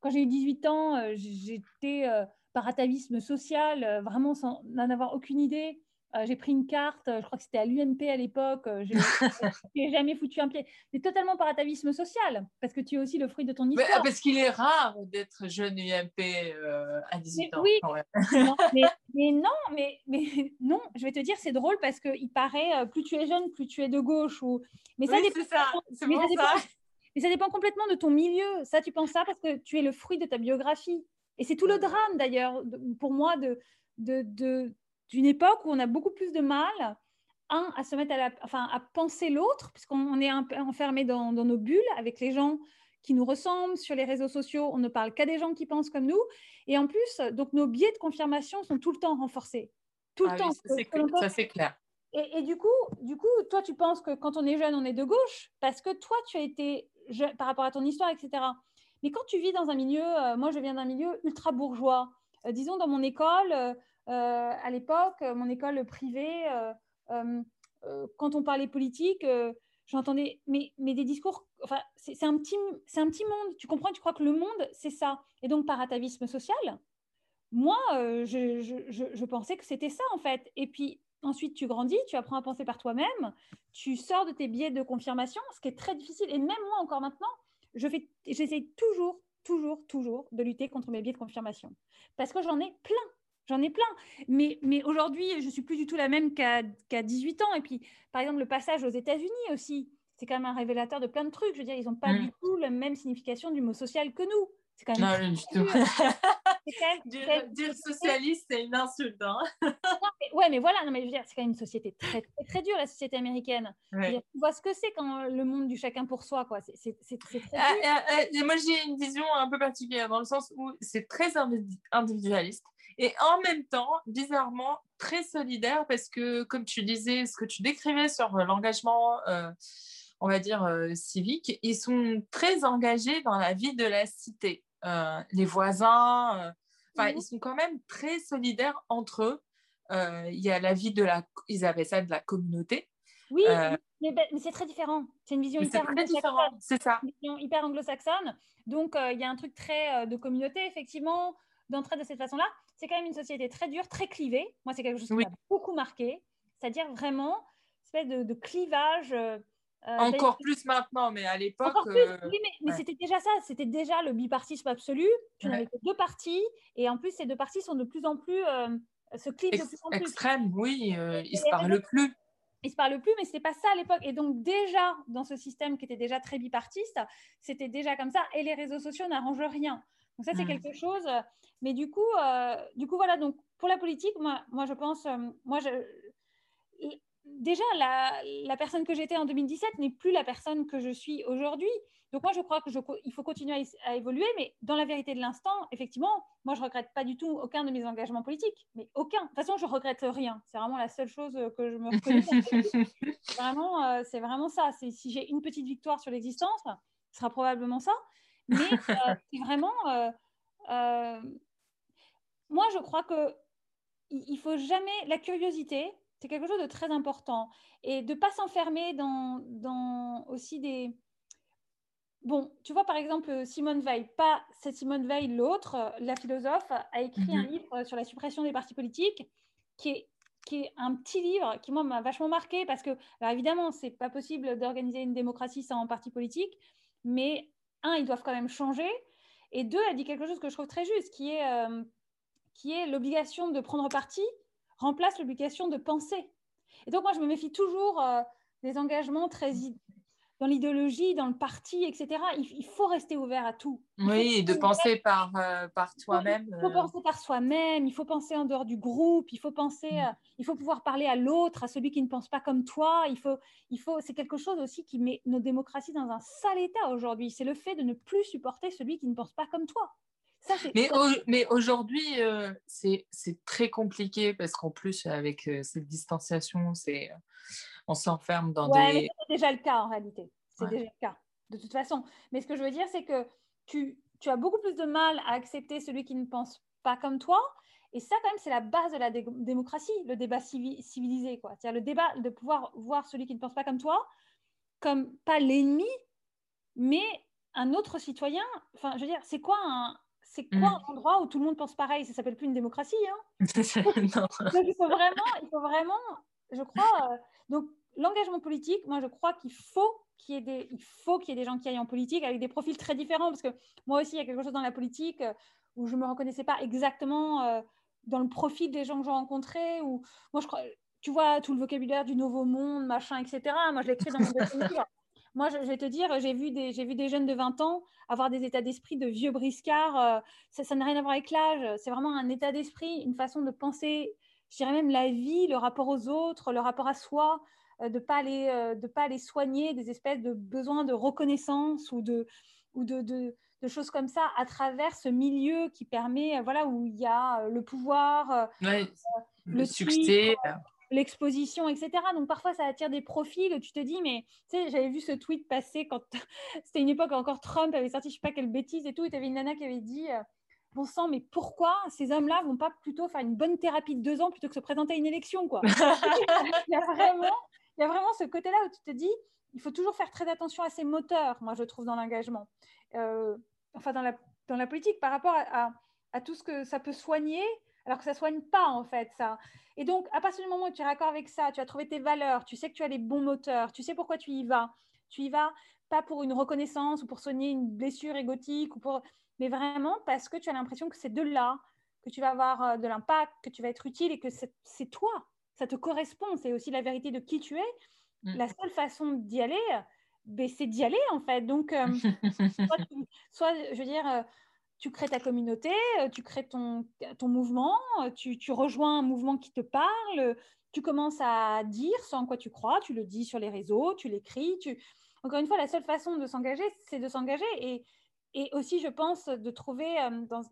quand j'ai eu 18 ans, j'étais par atavisme social, vraiment sans n'en avoir aucune idée. Euh, j'ai pris une carte, euh, je crois que c'était à l'UMP à l'époque, euh, je *laughs* n'ai jamais foutu un pied. Mais totalement par atavisme social, parce que tu es aussi le fruit de ton histoire. Mais, parce qu'il est rare d'être jeune UMP à 18 ans. Oui, *laughs* mais, non, mais, mais, *laughs* non, je vais te dire, c'est drôle parce qu'il paraît, plus tu es jeune, plus tu es de gauche. Ou... Mais ça, c'est ça, c'est bon ça. Mais ça dépend complètement de ton milieu. Ça, tu penses ça parce que tu es le fruit de ta biographie. Et c'est tout le drame, d'ailleurs, pour moi, de, de, de d'une époque où on a beaucoup plus de mal, un, à se mettre à, la, enfin, à penser l'autre, puisqu'on est enfermé dans, nos bulles avec les gens qui nous ressemblent sur les réseaux sociaux, on ne parle qu'à des gens qui pensent comme nous, et en plus, donc nos biais de confirmation sont tout le temps renforcés, tout le ah temps. ça c'est clair. Et, du coup, du coup, toi, tu penses que quand on est jeune, on est de gauche, parce que toi, tu as été par rapport à ton histoire, etc. Mais quand tu vis dans un milieu, euh, moi, je viens d'un milieu ultra bourgeois. Euh, disons, dans mon école, euh, à l'époque, mon école privée, euh, euh, quand on parlait politique, j'entendais mais, des discours, enfin, c'est un, petit, un petit monde, tu comprends, tu crois que le monde, c'est ça. Et donc, par atavisme social, moi, je, je, je, pensais que c'était ça, en fait. Et puis, ensuite, tu grandis, tu apprends à penser par toi-même, tu sors de tes biais de confirmation, ce qui est très difficile. Et même moi, encore maintenant, j'essaie toujours, toujours, toujours de lutter contre mes biais de confirmation. Parce que j'en ai plein. J'en ai plein. Mais, mais aujourd'hui, je suis plus du tout la même qu'à 18 ans. Et puis, par exemple, le passage aux États-Unis aussi, c'est quand même un révélateur de plein de trucs. Je veux dire, ils n'ont pas mm. du tout la même signification du mot social que nous. C'est quand même. Non, du tout. *laughs* dire, socialiste, c'est une insulte. Hein. ouais, mais voilà, non, mais je veux dire, c'est quand même une société très, très, très dure, la société américaine. tu vois ce que c'est quand le monde du chacun pour soi, quoi. C'est très ah, dur. Ah, ah, moi, j'ai une vision un peu particulière dans le sens où c'est très individualiste et en même temps, bizarrement, très solidaire parce que, comme tu disais, ce que tu décrivais sur euh, l'engagement, euh, on va dire, euh, civique, ils sont très engagés dans la vie de la cité. les voisins, enfin, mhm. ils sont quand même très solidaires entre eux. Il y a la vie de la, ils avaient ça de la communauté. Oui, mais, mais c'est très différent. C'est une vision hyper anglo-saxonne. C'est ça. Une vision hyper anglo-saxonne. Donc, il y a un truc très de communauté, effectivement, d'entrer de cette façon-là c'est quand même une société très dure, très clivée. Moi, c'est quelque chose qui m'a beaucoup marqué. C'est-à-dire vraiment espèce de, clivage. Euh, euh, Encore plus maintenant, mais à l'époque. Euh, oui, mais, c'était déjà ça. C'était déjà le bipartisme absolu. Tu n'avais que deux partis. Et en plus, ces deux partis sont de plus en plus. se clivent de plus en plus. Extrême, oui. ils ne se parlent plus. Ils se parlent plus, mais ce n'était pas ça à l'époque. Et donc, déjà, dans ce système qui était déjà très bipartiste, c'était déjà comme ça. Et les réseaux sociaux n'arrangent rien. Donc ça, c'est mmh. quelque chose. Euh, mais du coup, euh, du coup, voilà. Donc pour la politique, moi, moi je pense, euh, moi, je, déjà la, la, personne que j'étais en 2017 n'est plus la personne que je suis aujourd'hui. Donc moi, je crois que il faut continuer à, évoluer, mais dans la vérité de l'instant, effectivement, moi, je regrette pas du tout aucun de mes engagements politiques, mais aucun. De toute façon, je regrette rien. C'est vraiment la seule chose que je me reconnais. *laughs* vraiment, c'est vraiment ça. Si j'ai une petite victoire sur l'existence, ce sera probablement ça. Mais euh, c'est vraiment. Euh, euh, moi, je crois que il faut jamais. La curiosité, c'est quelque chose de très important. Et de ne pas s'enfermer dans, dans aussi des. Bon, tu vois, par exemple, Simone Veil, pas cette Simone Veil, l'autre, la philosophe, a écrit un mhm. livre sur la suppression des partis politiques qui est, qui est un petit livre qui, moi, m'a vachement marqué parce que, alors évidemment, c'est pas possible d'organiser une démocratie sans parti politique, mais un, ils doivent quand même changer. Et deux, elle dit quelque chose que je trouve très juste, qui est, euh, est l'obligation de prendre parti remplace l'obligation de penser. Et donc, moi, je me méfie toujours euh, des engagements très dans l'idéologie, dans le parti, etc. Il, faut rester ouvert à tout. oui, de penser par, euh, par toi-même. Il faut, euh. penser par soi-même, il faut penser en dehors du groupe, il faut penser, mm. il faut pouvoir parler à l'autre, à celui qui ne pense pas comme toi. Il faut, il faut, c'est quelque chose aussi qui met nos démocraties dans un sale état aujourd'hui. C'est le fait de ne plus supporter celui qui ne pense pas comme toi. Mais, mais aujourd'hui, euh, c'est très compliqué parce qu'en plus, avec cette distanciation, c'est on s'enferme dans des. C'est déjà le cas en réalité. C'est déjà le cas, de toute façon. Mais ce que je veux dire, c'est que tu, tu as beaucoup plus de mal à accepter celui qui ne pense pas comme toi. Et ça, quand même, c'est la base de la démocratie, le débat civilisé. C'est-à-dire le débat de pouvoir voir celui qui ne pense pas comme toi comme pas l'ennemi, mais un autre citoyen. Enfin, je veux dire, c'est quoi un, c'est quoi mm. un endroit où tout le monde pense pareil? Ça s'appelle plus une démocratie. Hein *laughs* donc, il faut vraiment, il faut vraiment, je crois. Euh, donc, l'engagement politique, moi, je crois qu'il faut qu'il y ait des, il faut qu'il y ait des gens qui aillent en politique avec des profils très différents, parce que moi aussi, il y a quelque chose dans la politique euh, où je me reconnaissais pas exactement euh, dans le profil des gens que j'ai rencontrés. Ou moi, je crois, tu vois, tout le vocabulaire du nouveau monde, machin, etc. Moi, je l'écris dans mon *laughs* livre. Moi, je, vais te dire, j'ai vu, des, vu des jeunes de 20 ans avoir des états d'esprit de vieux briscards. Euh, ça n'a rien à voir avec l'âge. C'est vraiment un état d'esprit, une façon de penser, je dirais même la vie, le rapport aux autres, le rapport à soi, euh, de ne pas, aller, euh, de pas aller soigner des espèces de besoins de reconnaissance ou de, ou de, de, choses comme ça à travers ce milieu qui permet, voilà, où il y a le pouvoir, le, succès l'exposition, etc. Donc parfois, ça attire des profils. Tu te dis, mais tu sais, j'avais vu ce tweet passer quand *laughs* c'était une époque encore Trump avait sorti, je sais pas quelle bêtise et tout. Et tu avais une nana qui avait dit, euh, bon sang, mais pourquoi ces hommes-là vont pas plutôt faire une bonne thérapie de deux ans plutôt que se présenter à une élection, quoi *laughs* il, y a vraiment, il y a vraiment ce côté-là où tu te dis, il faut toujours faire très attention à ces moteurs, moi, je trouve, dans l'engagement. Euh, enfin, dans la, dans la politique, par rapport à, à tout ce que ça peut soigner alors que ça soigne pas en fait ça. Et donc à partir du moment où tu es d'accord avec ça, tu as trouvé tes valeurs, tu sais que tu as les bons moteurs, tu sais pourquoi tu y vas. Tu y vas pas pour une reconnaissance ou pour soigner une blessure égotique ou pour mais vraiment parce que tu as l'impression que c'est de là que tu vas avoir euh, de l'impact, que tu vas être utile et que c'est toi, ça te correspond, c'est aussi la vérité de qui tu es. Mm. La seule façon d'y aller, ben, c'est d'y aller en fait. Donc, euh, *laughs* soit, je veux dire, euh, tu crées ta communauté, euh, tu crées ton, ton mouvement, euh, tu, tu, rejoins un mouvement qui te parle, tu commences à dire ce en quoi tu crois, tu le dis sur les réseaux, tu l'écris. Tu... Encore une fois, la seule façon de s'engager, c'est de s'engager. Et, et, aussi, je pense, de trouver, euh, dans,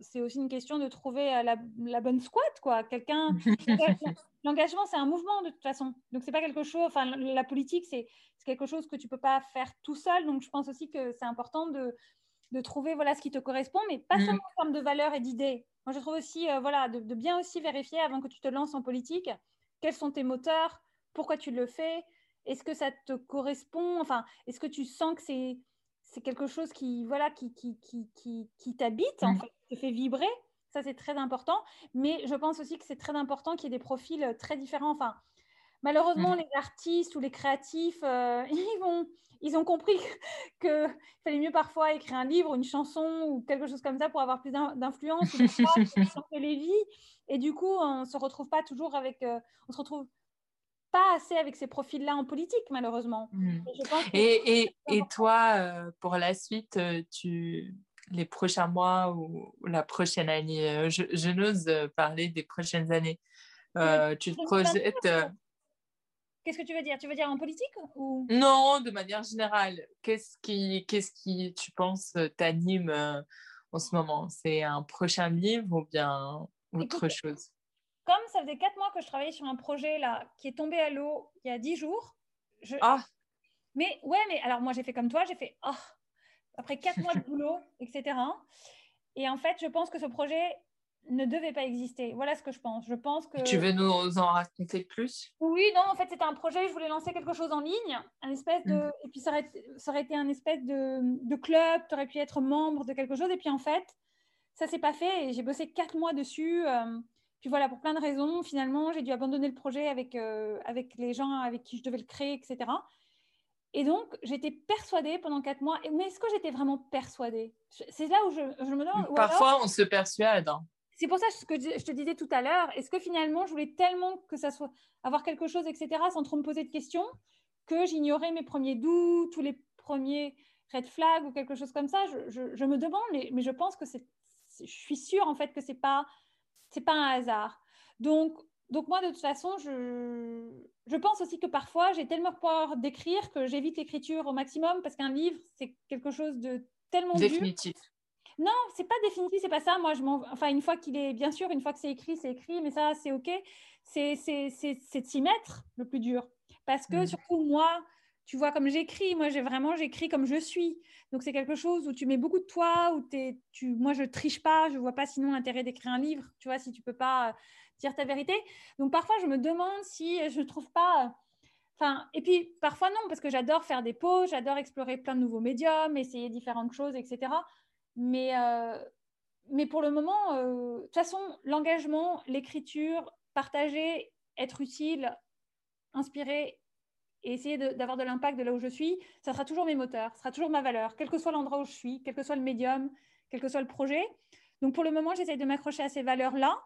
c'est aussi une question de trouver la, la bonne squat, quoi. Quelqu'un. *laughs* L'engagement, c'est un mouvement de toute façon. Donc, c'est pas quelque chose. Enfin, la politique, c'est quelque chose que tu peux pas faire tout seul. Donc, je pense aussi que c'est important de, de trouver voilà ce qui te correspond, mais pas mm. seulement en termes de valeurs et d'idées. Moi, je trouve aussi euh, voilà de, bien aussi vérifier avant que tu te lances en politique quels sont tes moteurs, pourquoi tu le fais, est-ce que ça te correspond, enfin, est-ce que tu sens que c'est c'est quelque chose qui voilà qui qui, qui, qui, t'habite en mm. fait, te fait vibrer. Ça c'est très important, mais je pense aussi que c'est très important qu'il y ait des profils très différents. Enfin, malheureusement, mm. les artistes ou les créatifs, euh, *laughs* ils vont ils ont compris qu'il fallait mieux parfois écrire un livre, une chanson ou quelque chose comme ça pour avoir plus d'influence *laughs* les vies. Et du coup, on se retrouve pas toujours avec, euh, on se retrouve pas assez avec ces profils-là en politique, malheureusement. Hmm. Et, et, et, toi, euh, pour la suite, euh, tu, les prochains mois ou, la prochaine année, je, je n'ose parler des prochaines années. tu te projettes Qu'est-ce que tu veux dire? Tu veux dire en politique ou? Non, de manière générale. Qu'est-ce qui, qu'est-ce qui, tu penses, euh, t'anime euh, en ce moment? C'est un prochain livre ou bien autre chose? Comme ça faisait quatre mois que je travaillais sur un projet là qui est tombé à l'eau il y a dix jours. Je... Ah Mais ouais, mais alors moi j'ai fait comme toi, j'ai fait oh, après quatre mois de boulot, etc. Et en fait, je pense que ce projet ne devait pas exister. Voilà ce que je pense. Je pense que. Tu veux nous en raconter plus? Oui, non, en fait, c'était un projet. Je voulais lancer quelque chose en ligne, un espèce de. Mm. Et puis, ça aurait, ça aurait été un espèce de, de club. Tu aurais pu être membre de quelque chose. Et puis, en fait, ça s'est pas fait. Et j'ai bossé quatre mois dessus. Euh, puis voilà, pour plein de raisons, finalement, j'ai dû abandonner le projet avec, euh, avec les gens avec qui je devais le créer, etc. Et donc, j'étais persuadée pendant quatre mois. Mais est-ce que j'étais vraiment persuadée? C'est là où je, je me demande. Parfois, on se persuade. Hein. C'est pour ça que je te disais tout à l'heure. Est-ce que finalement, je voulais tellement que ça soit avoir quelque chose, etc., sans trop me poser de questions, que j'ignorais mes premiers doutes, tous les premiers red flags ou quelque chose comme ça? Je, me demande, mais, mais, je pense que c'est, je suis sûre en fait que c'est pas, c'est pas un hasard. Donc, donc moi, de toute façon, je, je pense aussi que parfois, j'ai tellement peur d'écrire que j'évite l'écriture au maximum parce qu'un livre, c'est quelque chose de tellement définitif. Non, c'est pas définitif, c'est pas ça. Moi, je enfin, une fois qu'il est, bien sûr, une fois que c'est écrit, c'est écrit, mais ça, c'est ok. C'est de s'y mettre le plus dur, parce que mm. surtout moi, tu vois, comme j'écris, moi, j'ai vraiment, j'écris comme je suis. Donc, c'est quelque chose où tu mets beaucoup de toi, où es, tu, moi, je triche pas, je vois pas sinon l'intérêt d'écrire un livre, tu vois, si tu peux pas dire ta vérité. Donc, parfois, je me demande si je trouve pas. Enfin, et puis parfois non, parce que j'adore faire des pauses, j'adore explorer plein de nouveaux médiums, essayer différentes choses, etc. Mais, euh, mais pour le moment, de toute façon, l'engagement, l'écriture, partager, être utile, inspirer et essayer d'avoir de, l'impact de là où je suis, ça sera toujours mes moteurs, ça sera toujours ma valeur, quel que soit l'endroit où je suis, quel que soit le médium, quel que soit le projet. Donc pour le moment, j'essaie de m'accrocher à ces valeurs-là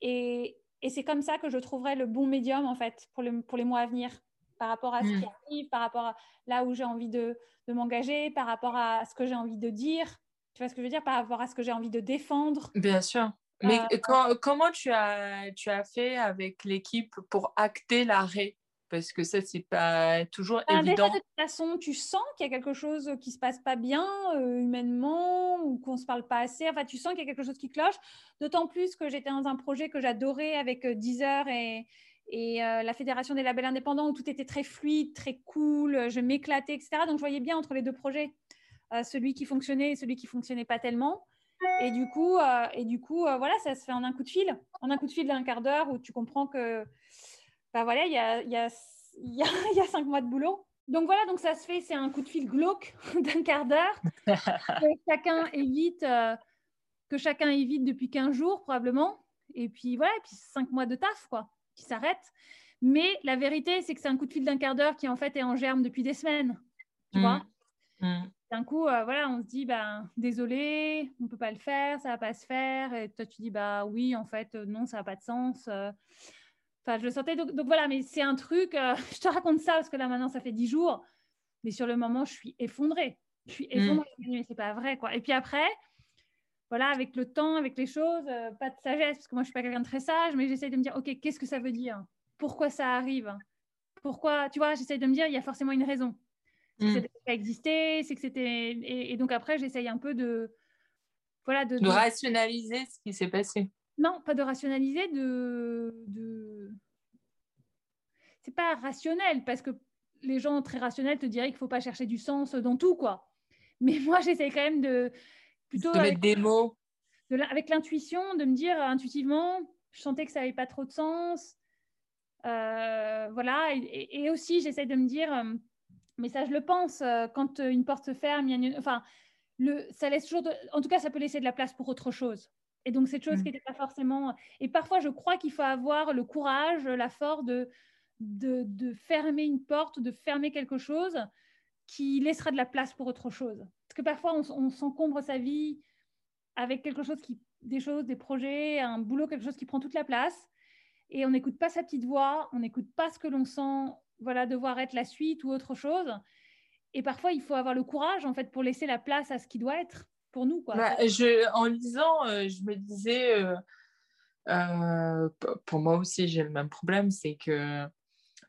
et, et c'est comme ça que je trouverai le bon médium en fait pour, le, pour les mois à venir par rapport à ce qui mm. arrive, par rapport à là où j'ai envie de, de m'engager, par rapport à ce que j'ai envie de dire. Tu vois ce que je veux dire Par rapport à ce que j'ai envie de défendre? Bien sûr. Mais euh, comment tu as, tu as fait avec l'équipe pour acter l'arrêt? Parce que ça, c'est pas toujours évident. de toute façon, tu sens qu'il y a quelque chose qui se passe pas bien euh, humainement ou qu'on se parle pas assez? Enfin, tu sens qu'il y a quelque chose qui cloche? D'autant plus que j'étais dans un projet que j'adorais avec euh, Deezer et, et euh, la Fédération des labels indépendants où tout était très fluide, très cool. Je m'éclatais, etc. Donc, je voyais bien entre les deux projets celui qui fonctionnait et celui qui fonctionnait pas tellement. Et du coup, et du coup voilà, ça se fait en un coup de fil. En un coup de fil d'un quart d'heure où tu comprends que bah voilà, il y a, y, a, *laughs* y a cinq mois de boulot. Donc voilà, donc ça se fait, c'est un coup de fil glauque *laughs* d'un quart d'heure *laughs* que chacun évite, euh, que chacun évite depuis 15 jours probablement. Et puis voilà, et puis cinq mois de taf quoi, qui s'arrête. Mais la vérité, c'est que c'est un coup de fil d'un quart d'heure qui en fait est en germe depuis des semaines. Tu mmh. vois? Mmh. D'un coup, euh, voilà, on se dit, ben, désolé, on ne peut pas le faire, ça ne va pas se faire. Et toi, tu dis, bah oui, en fait, non, ça n'a pas de sens. Euh, je le sentais. Donc, voilà, mais c'est un truc. Euh, *laughs* je te raconte ça parce que là maintenant, ça fait dix jours. Mais sur le moment, je suis effondrée. Je suis mm. effondrée. Mais c'est pas vrai, quoi. Et puis après, voilà, avec le temps, avec les choses, euh, pas de sagesse, parce que moi, je suis pas quelqu'un de très sage, mais j'essaie de me dire, OK, qu'est-ce que ça veut dire? Pourquoi ça arrive? Pourquoi, tu vois, j'essaie de me dire, il y a forcément une raison. C'est que mm. ça existé, c'est que c'était. Et, donc après, j'essaye un peu de. Voilà, de, de rationaliser ce qui s'est passé. Non, pas de rationaliser, de. de... C'est pas rationnel, parce que les gens très rationnels te diraient qu'il ne faut pas chercher du sens dans tout, quoi. Mais *laughs* moi, j'essaie quand même de. Plutôt. De mettre des mots. avec l'intuition, de me dire intuitivement, je sentais que ça n'avait pas trop de sens. Euh, voilà. Et, aussi, j'essaie de me dire, euh, mais ça, je le pense, euh, quand une porte se ferme, il y a enfin, le, ça laisse toujours. En tout cas, ça peut laisser de la place pour autre chose. Et donc, cette chose mmh. qui n'était pas forcément. Et parfois, je crois qu'il faut avoir le courage, la force de, de, de, fermer une porte, de fermer quelque chose qui laissera de la place pour autre chose. Parce que parfois, on, s'encombre sa vie avec quelque chose qui. des choses, des projets, un boulot, quelque chose qui prend toute la place. Et on n'écoute pas sa petite voix, on n'écoute pas ce que l'on sent, voilà, devoir être la suite ou autre chose. Et parfois, il faut avoir le courage, en fait, pour laisser la place à ce qui doit être pour nous. Quoi. Bah, je, en lisant, euh, je me disais, euh, euh, pour moi aussi, j'ai le même problème, c'est que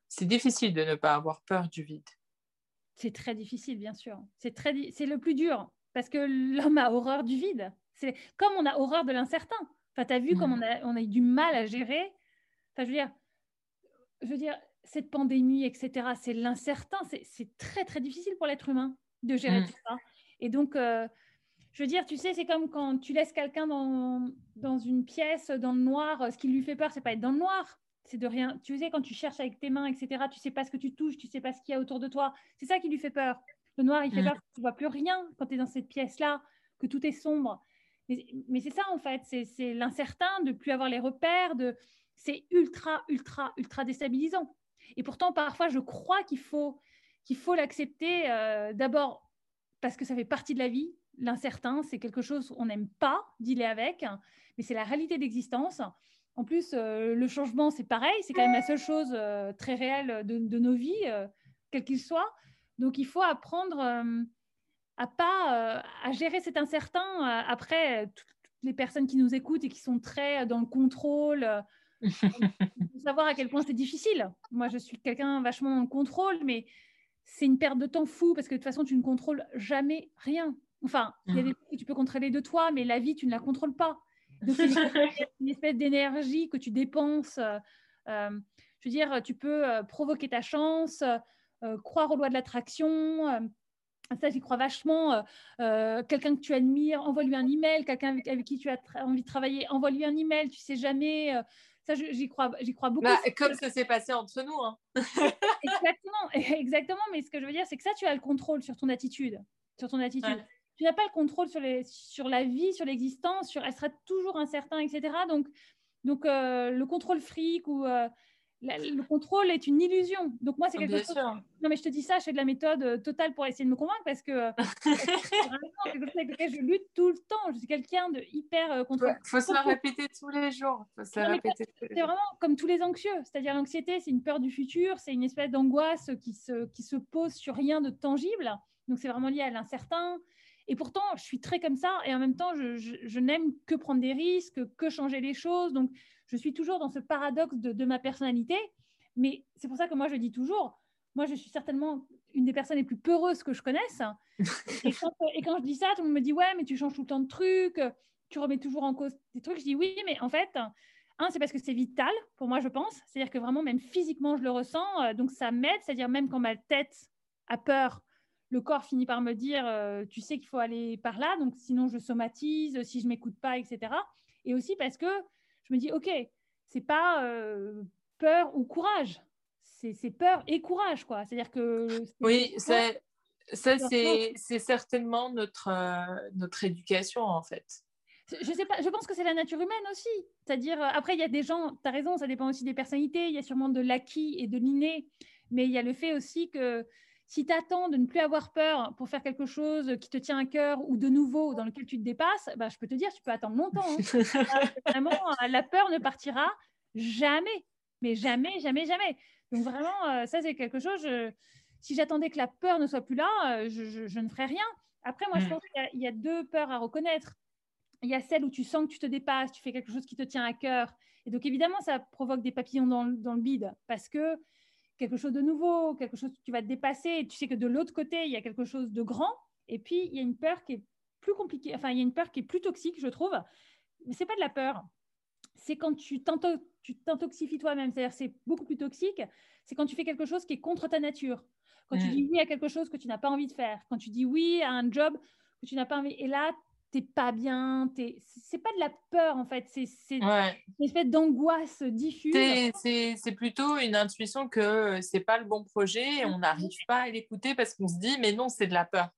c'est difficile de ne pas avoir peur du vide. C'est très difficile, bien sûr. C'est très, c'est le plus dur parce que l'homme a horreur du vide. C'est comme on a horreur de l'incertain. Enfin, as vu comme mm. on a, on a eu du mal à gérer. Enfin, je veux dire, je veux dire, cette pandémie, etc. C'est l'incertain. C'est très très difficile pour l'être humain de gérer mm. tout ça. Et donc, je veux dire, tu sais, c'est comme quand tu laisses quelqu'un dans, dans une pièce, dans le noir, ce qui lui fait peur, c'est pas être dans le noir, c'est de rien. Tu sais, quand tu cherches avec tes mains, etc., tu sais pas ce que tu touches, tu sais pas ce qu'il y a autour de toi. C'est ça qui lui fait peur. Le noir, il fait mm. peur tu vois plus rien quand tu es dans cette pièce-là, que tout est sombre. Mais, mais c'est ça, en fait, c'est l'incertain, de plus avoir les repères, de... c'est ultra, ultra, ultra déstabilisant. Et pourtant, parfois, je crois qu'il faut qu'il faut l'accepter euh, d'abord parce que ça fait partie de la vie, l'incertain, c'est quelque chose qu'on n'aime pas dealer avec, mais c'est la réalité d'existence. En plus, euh, le changement, c'est pareil, c'est quand même la seule chose euh, très réelle de, nos vies, quel qu'il soit. Donc, il faut apprendre à pas à gérer cet incertain. après, toutes les personnes qui nous écoutent et qui sont très dans le contrôle, *laughs* savoir à quel point c'est difficile. Moi, je suis quelqu'un vachement dans le contrôle, mais c'est une perte de temps fou parce que de toute façon, tu ne contrôles jamais rien. Enfin, il y a des trucs que tu peux contrôler de toi, mais la vie, tu ne la contrôles pas. Donc, c'est une *laughs* espèce d'énergie que tu dépenses. Euh, euh, je veux dire, tu peux euh, provoquer ta chance, croire aux lois de l'attraction. ça, j'y crois vachement. quelqu'un que tu admires, envoie-lui un email. Quelqu'un avec, qui tu as envie de travailler, envoie-lui un email. Tu sais jamais. Ça, j'y crois, j'y crois beaucoup. Bah, comme ça s'est passé entre nous. Hein. *laughs* exactement, *laughs* exactement. Mais ce que je veux dire, c'est que ça, tu as le contrôle sur ton attitude. Sur ton attitude. tu n'as pas le contrôle sur, les, sur la vie, sur l'existence, sur elle sera toujours incertain, etc. Donc, donc euh, le contrôle fric ou euh, le contrôle est une illusion. Donc moi, c'est quelque chose. Non, mais je te dis ça, je fais de la méthode euh, totale pour essayer de me convaincre parce que *laughs* c'est vraiment quelque chose avec lequel je lutte tout le temps. Je suis quelqu'un de hyper euh, Il faut se la répéter tous les jours. C'est vraiment comme tous les anxieux. C'est-à-dire l'anxiété, c'est une peur du futur, c'est une espèce d'angoisse qui se, qui se pose sur rien de tangible. Donc c'est vraiment lié à l'incertain. Et pourtant, je suis très comme ça. Et en même temps, je, je n'aime que prendre des risques, que changer les choses. Donc je suis toujours dans ce paradoxe de, ma personnalité. Mais c'est pour ça que moi, je dis toujours, moi, je suis certainement une des personnes les plus peureuses que je connaisse. *laughs* et, quand, je dis ça, tout le monde me dit, ouais, mais tu changes tout le temps de trucs, tu remets toujours en cause des trucs. Je dis, oui, mais en fait, un, c'est parce que c'est vital pour moi, je pense. C'est-à-dire que vraiment, même physiquement, je le ressens. Euh, donc, ça m'aide. C'est-à-dire, même quand ma tête a peur, le corps finit par me dire, euh, tu sais qu'il faut aller par là. Donc, sinon, je somatise, si je m'écoute pas, etc. Et aussi parce que je me dis, OK, c'est pas euh, peur ou courage, c'est peur et courage, quoi. C'est-à-dire que. Oui, ça, c'est certainement notre, euh, notre éducation, en fait. Je sais pas, je pense que c'est la nature humaine aussi. C'est-à-dire, euh, après, il y a des gens, tu as raison, ça dépend aussi des personnalités, il y a sûrement de l'acquis et de l'inné, mais il y a le fait aussi que si tu attends de ne plus avoir peur pour faire quelque chose qui te tient à cœur ou de nouveau dans lequel tu te dépasses, bah, je peux te dire, tu peux attendre longtemps. Hein. *laughs* vraiment, euh, la peur ne partira jamais, mais jamais, jamais, jamais. Donc vraiment, euh, ça c'est quelque chose. si j'attendais que la peur ne soit plus là, euh, je, ne ferais rien. Après, moi, je mm. pense qu'il y, a deux peurs à reconnaître. Il y a celle où tu sens que tu te dépasses, tu fais quelque chose qui te tient à cœur. Et donc, évidemment, ça provoque des papillons dans, dans le bide parce que quelque chose de nouveau, quelque chose que tu vas te dépasser. Et tu sais que de l'autre côté, il y a quelque chose de grand. Et puis, il y a une peur qui est plus compliquée, enfin, il y a une peur qui est plus toxique, je trouve. Mais c'est pas de la peur. C'est quand tu t'intoxifies toi-même. C'est-à-dire, c'est beaucoup plus toxique. C'est quand tu fais quelque chose qui est contre ta nature. Quand tu dis oui à quelque chose que tu n'as pas envie de faire. Quand tu dis oui à un job que tu n'as pas envie. Et là, t'es pas bien, c'est pas de la peur en fait, c'est une espèce d'angoisse diffuse. C'est plutôt une intuition que c'est pas le bon projet et on n'arrive pas à l'écouter parce qu'on se dit mais non, c'est de la peur.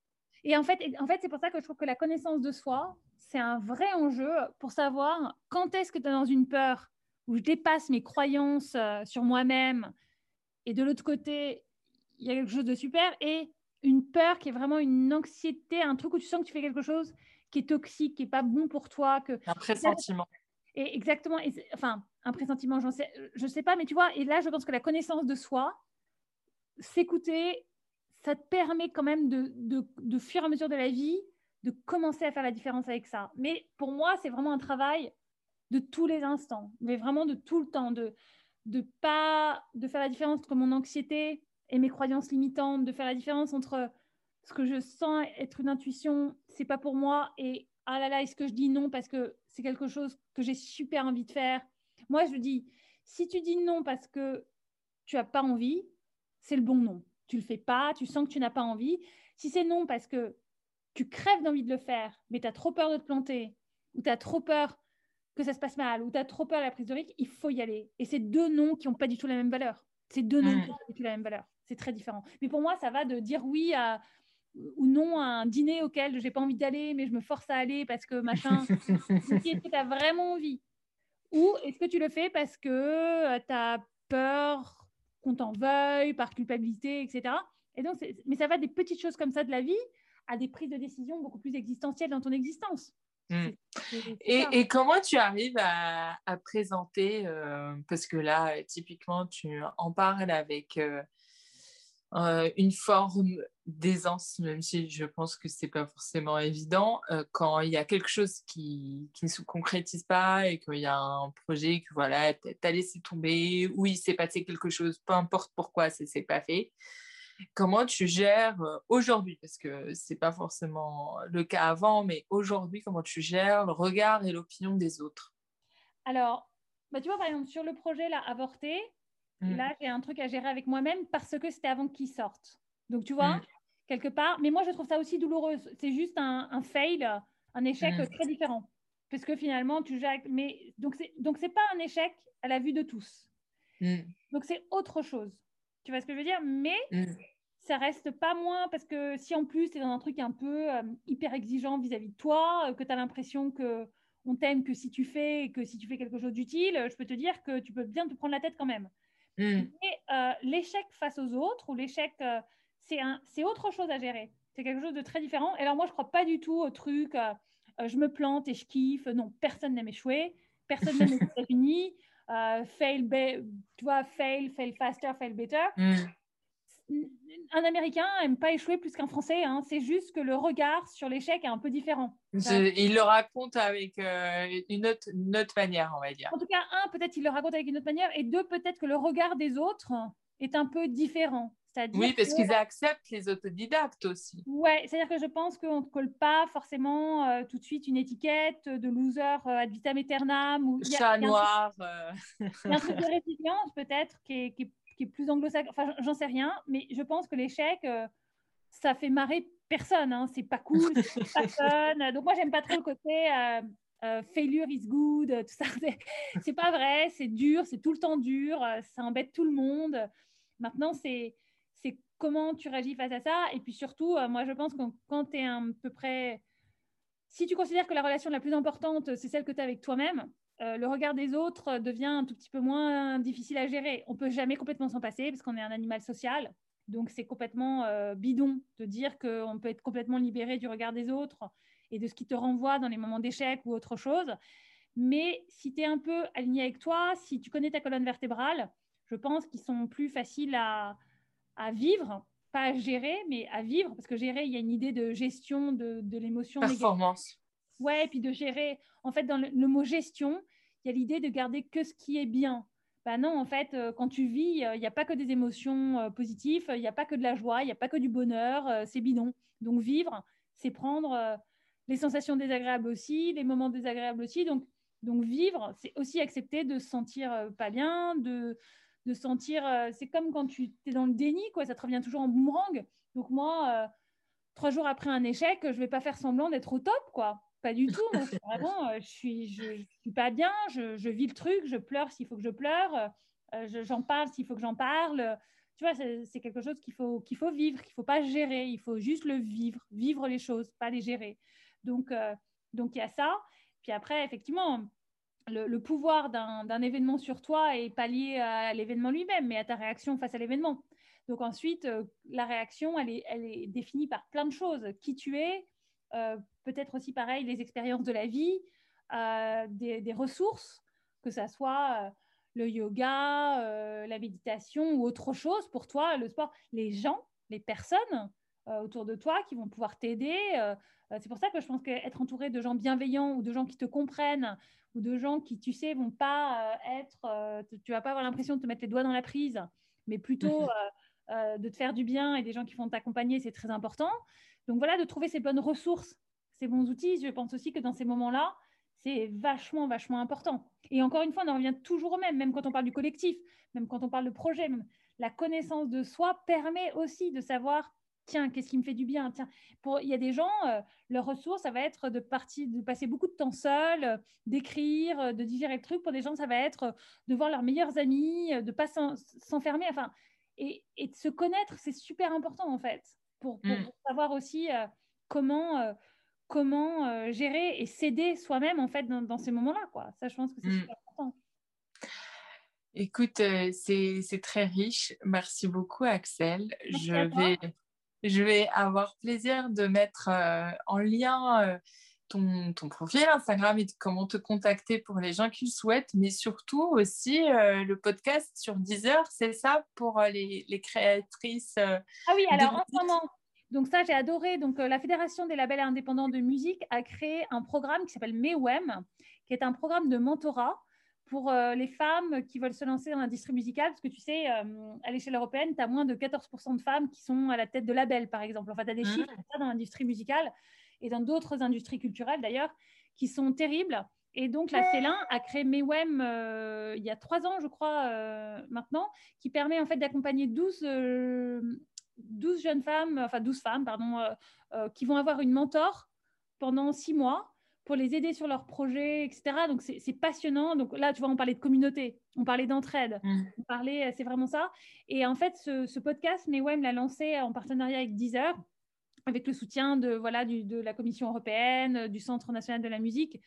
Et en fait, en fait c'est pour ça que je trouve que la connaissance de soi, c'est un vrai enjeu pour savoir quand est-ce que tu es dans une peur où je dépasse mes croyances euh, sur moi-même et de l'autre côté, il y a quelque chose de super et une peur qui est vraiment une anxiété, un truc où tu sens que tu fais quelque chose qui est toxique, qui est pas bon pour toi. Que... Un pressentiment. Et exactement. Et enfin, un pressentiment, sais, je sais pas, mais tu vois, et là, je pense que la connaissance de soi, s'écouter, ça te permet quand même de, de, de fur et à mesure de la vie, de commencer à faire la différence avec ça. Mais pour moi, c'est vraiment un travail de tous les instants, mais vraiment de tout le temps, de de pas de faire la différence entre mon anxiété et mes croyances limitantes, de faire la différence entre ce que je sens être une intuition, c'est pas pour moi. Et ah là là, est-ce que je dis non parce que c'est quelque chose que j'ai super envie de faire? Moi, je dis, si tu dis non parce que tu as pas envie, c'est le bon non. Tu le fais pas, tu sens que tu n'as pas envie. Si c'est non parce que tu crèves d'envie de le faire, mais tu as trop peur de te planter, ou tu as trop peur que ça se passe mal, ou tu as trop peur de la prise de risque, il faut y aller. Et c'est deux noms qui n'ont pas du tout la même valeur. C'est deux noms qui n'ont pas du tout la même valeur. C'est très différent. Mais pour moi, ça va de dire oui à, ou non un dîner auquel j'ai pas envie d'aller, mais je me force à aller parce que machin. est-ce que tu as vraiment envie Ou est-ce que tu le fais parce que euh, tu as peur qu'on t'en veuille, par culpabilité, etc. Et donc, mais ça va des petites choses comme ça de la vie à des prises de décision beaucoup plus existentielles dans ton existence. Hmm. et, comment tu arrives à, présenter, euh, parce que là, typiquement, tu en parles avec euh, euh, une forme d'aisance, même si je pense que c'est pas forcément évident, euh, quand il y a quelque chose qui, qui, ne se concrétise pas et qu'il y a un projet que voilà, tu as laissé tomber, ou il s'est passé quelque chose, peu importe pourquoi ça s'est pas fait. Comment tu gères euh, aujourd'hui, parce que c'est pas forcément le cas avant, mais aujourd'hui, comment tu gères le regard et l'opinion des autres? Alors, bah, tu vois, par exemple, sur le projet là, avorté, Mm. Là, j'ai un truc à gérer avec moi-même parce que c'était avant qu'il sorte. Donc, tu vois, mm. quelque part. Mais moi, je trouve ça aussi douloureux. C'est juste un, fail, un échec mm. très différent. Parce que finalement, tu gères. Mais donc, c'est donc c'est pas un échec à la vue de tous. Donc, c'est autre chose. Tu vois ce que je veux dire? Mais ça reste pas moins parce que si en plus tu es dans un truc un peu hyper exigeant vis-à-vis de toi, que tu as l'impression que on t'aime que si tu fais que si tu fais quelque chose d'utile, je peux te dire que tu peux bien te prendre la tête quand même. Mm. Mais l'échec face aux autres ou l'échec, c'est autre chose à gérer. C'est quelque chose de très différent. Et alors moi, je crois pas du tout au truc, je me plante et je kiffe. Non, personne n'aime échouer. Personne n'aime *laughs* les États-Unis. fail, tu vois, fail, fail faster, fail better. Mm un Américain n'aime pas échouer plus qu'un Français. Hein. C'est juste que le regard sur l'échec est un peu différent. Il le raconte avec euh, une, autre, manière, on va dire. En tout cas, un, peut-être il le raconte avec une autre manière, et deux, peut-être que le regard des autres est un peu différent. Oui, parce qu'ils acceptent les autodidactes aussi. Oui, c'est-à-dire que je pense qu'on ne colle pas forcément euh, tout de suite une étiquette de loser euh, ad vitam aeternam. Ou... Chat noir. Il y a un truc de résilience peut-être qui est, qui est plus anglo-saxon. Enfin, j'en sais rien, mais je pense que l'échec, euh, ça fait marrer personne. Hein. C'est pas cool, c'est pas *laughs* fun. Donc, moi, j'aime pas trop le côté euh, euh, failure is good, tout ça. *laughs* C'est pas vrai, c'est dur, c'est tout le temps dur, ça embête tout le monde. Maintenant, c'est comment tu réagis face à ça. Et puis surtout, moi, je pense que quand tu es à peu près. Si tu considères que la relation la plus importante, c'est celle que tu as avec toi-même, euh, le regard des autres devient un tout petit peu moins difficile à gérer. On peut jamais complètement s'en passer parce qu'on est un animal social. Donc c'est complètement euh, bidon de dire qu'on peut être complètement libéré du regard des autres et de ce qui te renvoie dans les moments d'échec ou autre chose. Mais si tu es un peu aligné avec toi, si tu connais ta colonne vertébrale, je pense qu'ils sont plus faciles à, vivre, pas à gérer, mais à vivre, parce que gérer, il y a une idée de gestion de, de l'émotion. Performance. Ouais, et puis de gérer. En fait, dans le, mot gestion, il y a l'idée de garder que ce qui est bien. Ben non, en fait, euh, quand tu vis, il n'y a pas que des émotions euh, positives, il n'y a pas que de la joie, il n'y a pas que du bonheur, euh, c'est bidon. Donc vivre, c'est prendre les sensations désagréables aussi, les moments désagréables aussi. Donc, donc vivre, c'est aussi accepter de se sentir pas bien, de, de sentir... c'est comme quand tu es dans le déni, quoi, ça te revient toujours en boomerang. Donc moi, trois jours après un échec, je ne vais pas faire semblant d'être au top, quoi. Pas du tout. *laughs* vraiment, euh, je suis, je, suis pas bien. Je, je, vis le truc. Je pleure s'il faut que je pleure. Euh, j'en parle s'il faut que j'en parle. Tu vois, c'est quelque chose qu'il faut, qu'il faut vivre, qu'il faut pas gérer. Il faut juste le vivre, vivre les choses, pas les gérer. Donc, euh, donc il y a ça. Puis après, effectivement, le, pouvoir d'un événement sur toi est pas lié à l'événement lui-même, mais à ta réaction face à l'événement. Donc ensuite, la réaction, elle est, elle est définie par plein de choses. Qui tu es, euh, peut-être aussi pareil les expériences de la vie, euh, des, ressources, que ça soit euh, le yoga, la méditation ou autre chose pour toi, le sport, les gens, les personnes autour de toi qui vont pouvoir t'aider. c'est pour ça que je pense qu'être entouré de gens bienveillants ou de gens qui te comprennent ou de gens qui, tu sais, vont pas être, tu vas pas avoir l'impression de te mettre les doigts dans la prise, mais plutôt de te faire du bien et des gens qui vont t'accompagner, c'est très important. Donc voilà, de trouver ces bonnes ressources, ces bons outils, je pense aussi que dans ces moments-là, c'est vachement, vachement important. Et encore une fois, on en revient toujours au même, même quand on parle du collectif, même quand on parle de projet, la connaissance de soi permet aussi de savoir, tiens, qu'est-ce qui me fait du bien Tiens, pour, il y a des gens, euh, leur ressource, ça va être de, passer beaucoup de temps seul, euh, d'écrire, euh, de digérer le truc. Pour des gens, ça va être de voir leurs meilleurs amis, de ne pas s'enfermer. Enfin, et, et de se connaître, c'est super important en fait pour, mm. savoir aussi euh, comment, euh, comment euh, gérer et s'aider soi-même en fait dans, ces moments-là. Quoi. Ça, je pense que c'est mm. super important. Écoute, c'est très riche. Merci beaucoup, Axel. je, vais, je vais avoir plaisir de mettre en lien ton, ton, profil Instagram et comment te contacter pour les gens qui le souhaitent, mais surtout aussi le podcast sur Deezer, c'est ça pour les, les, créatrices Ah oui, alors en ce moment, donc ça, j'ai adoré. Donc la Fédération des labels indépendants de musique a créé un programme qui s'appelle MEWEM, qui est un programme de mentorat pour les femmes qui veulent se lancer dans l'industrie musicale. Parce que tu sais, à l'échelle européenne, tu as moins de 14% de femmes qui sont à la tête de labels, par exemple. Enfin, tu as des mmh. chiffres dans l'industrie musicale et dans d'autres industries culturelles, d'ailleurs, qui sont terribles. Et donc, la Célin a créé MEWEM il y a trois ans, je crois, maintenant, qui permet en fait d'accompagner 12 12 jeunes femmes, enfin 12 femmes, pardon, euh, euh, qui vont avoir une mentor pendant six mois pour les aider sur leurs projets, etc. Donc, c'est passionnant. Donc là, tu vois, on parlait de communauté, on parlait d'entraide, mmh. on parlait, c'est vraiment ça. Et en fait, ce, podcast, Mewem l'a lancé en partenariat avec Deezer, avec le soutien de, voilà, de la Commission européenne, du Centre national de la musique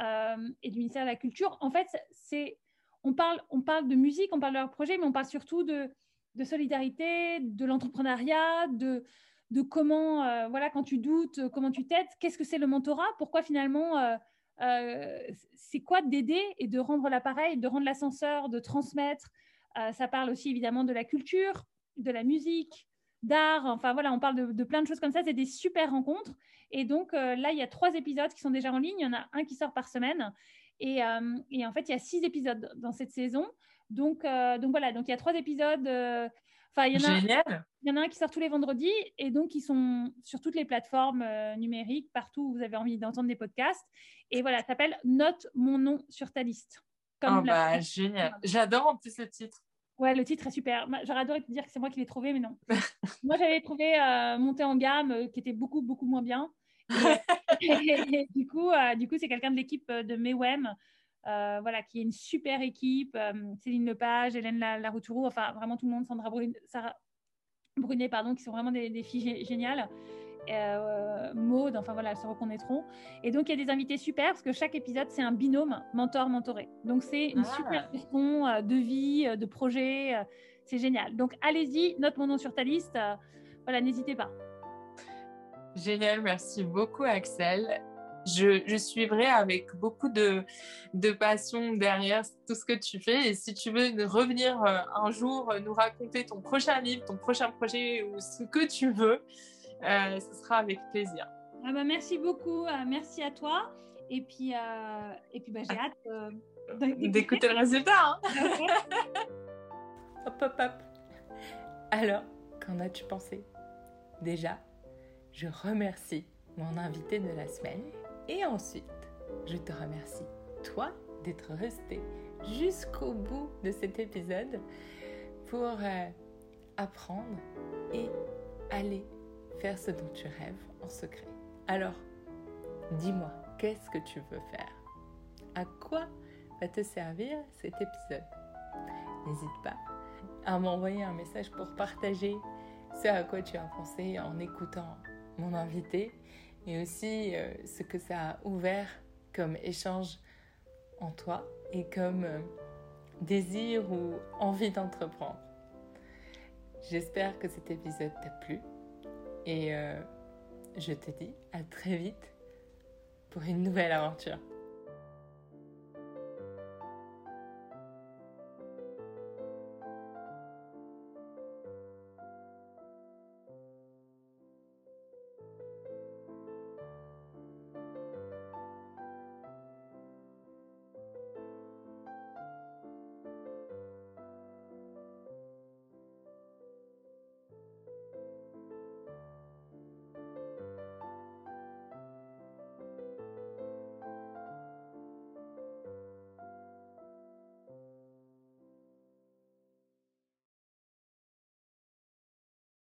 euh, et du ministère de la Culture. En fait, c'est, on, parle, on parle de musique, on parle de leur projet, mais on parle surtout de, de solidarité, de l'entrepreneuriat, de de comment, euh, voilà, quand tu doutes, euh, comment tu t'aides, qu'est-ce que c'est le mentorat, pourquoi finalement, euh, c'est quoi d'aider et de rendre l'appareil, de rendre l'ascenseur, de transmettre. ça parle aussi évidemment de la culture, de la musique, d'art, enfin voilà, on parle de, plein de choses comme ça, c'est des super rencontres. Et donc là, il y a trois épisodes qui sont déjà en ligne, il y en a un qui sort par semaine. Et, et en fait, il y a six épisodes dans cette saison. Donc, donc voilà, donc il y a trois épisodes il y, en a, il y en a un qui sort tous les vendredis et donc ils sont sur toutes les plateformes euh, numériques, partout où vous avez envie d'entendre des podcasts. Et voilà, ça s'appelle Note mon nom sur ta liste. Comme oh bah, génial. J'adore en plus le titre. Ouais, le titre est super. J'aurais adoré te dire que c'est moi qui l'ai trouvé, mais non. *laughs* moi, j'avais trouvé euh, Monté en gamme euh, qui était beaucoup, beaucoup moins bien. Et, *laughs* du coup, du coup c'est quelqu'un de l'équipe de Mewem euh, voilà, qui est une super équipe. Euh, Céline Lepage, Hélène Laroutourou, enfin vraiment tout le monde, Sandra Brunet, pardon, qui sont vraiment des, filles géniales. Euh, Maude, enfin voilà, elles se reconnaîtront. Et donc, il y a des invités super parce que chaque épisode, c'est un binôme mentor-mentoré. Donc, c'est une ah. super question euh, de vie, de projet. c'est génial. Donc, allez-y, note mon nom sur ta liste. voilà, n'hésitez pas. Génial, merci beaucoup, Axel je, suivrai avec beaucoup de, passion derrière tout ce que tu fais. Et si tu veux revenir euh, un jour euh, nous raconter ton prochain livre, ton prochain projet ou ce que tu veux, euh, ce sera avec plaisir. Ah bah merci beaucoup, merci à toi. Et puis, et puis bah, j'ai hâte d'écouter le résultat. Hein. *laughs* hop, hop, hop. Alors, qu'en as-tu pensé? Déjà, je remercie mon invité de la semaine et ensuite, je te remercie, toi, d'être resté jusqu'au bout de cet épisode pour euh, apprendre et aller faire ce dont tu rêves en secret. Alors, dis-moi, qu'est-ce que tu veux faire? À quoi va te servir cet épisode? N'hésite pas à m'envoyer un message pour partager ce à quoi tu as pensé en écoutant mon invité et aussi euh, ce que ça a ouvert comme échange en toi et comme euh, désir ou envie d'entreprendre. J'espère que cet épisode t'a plu et euh, je te dis à très vite pour une nouvelle aventure.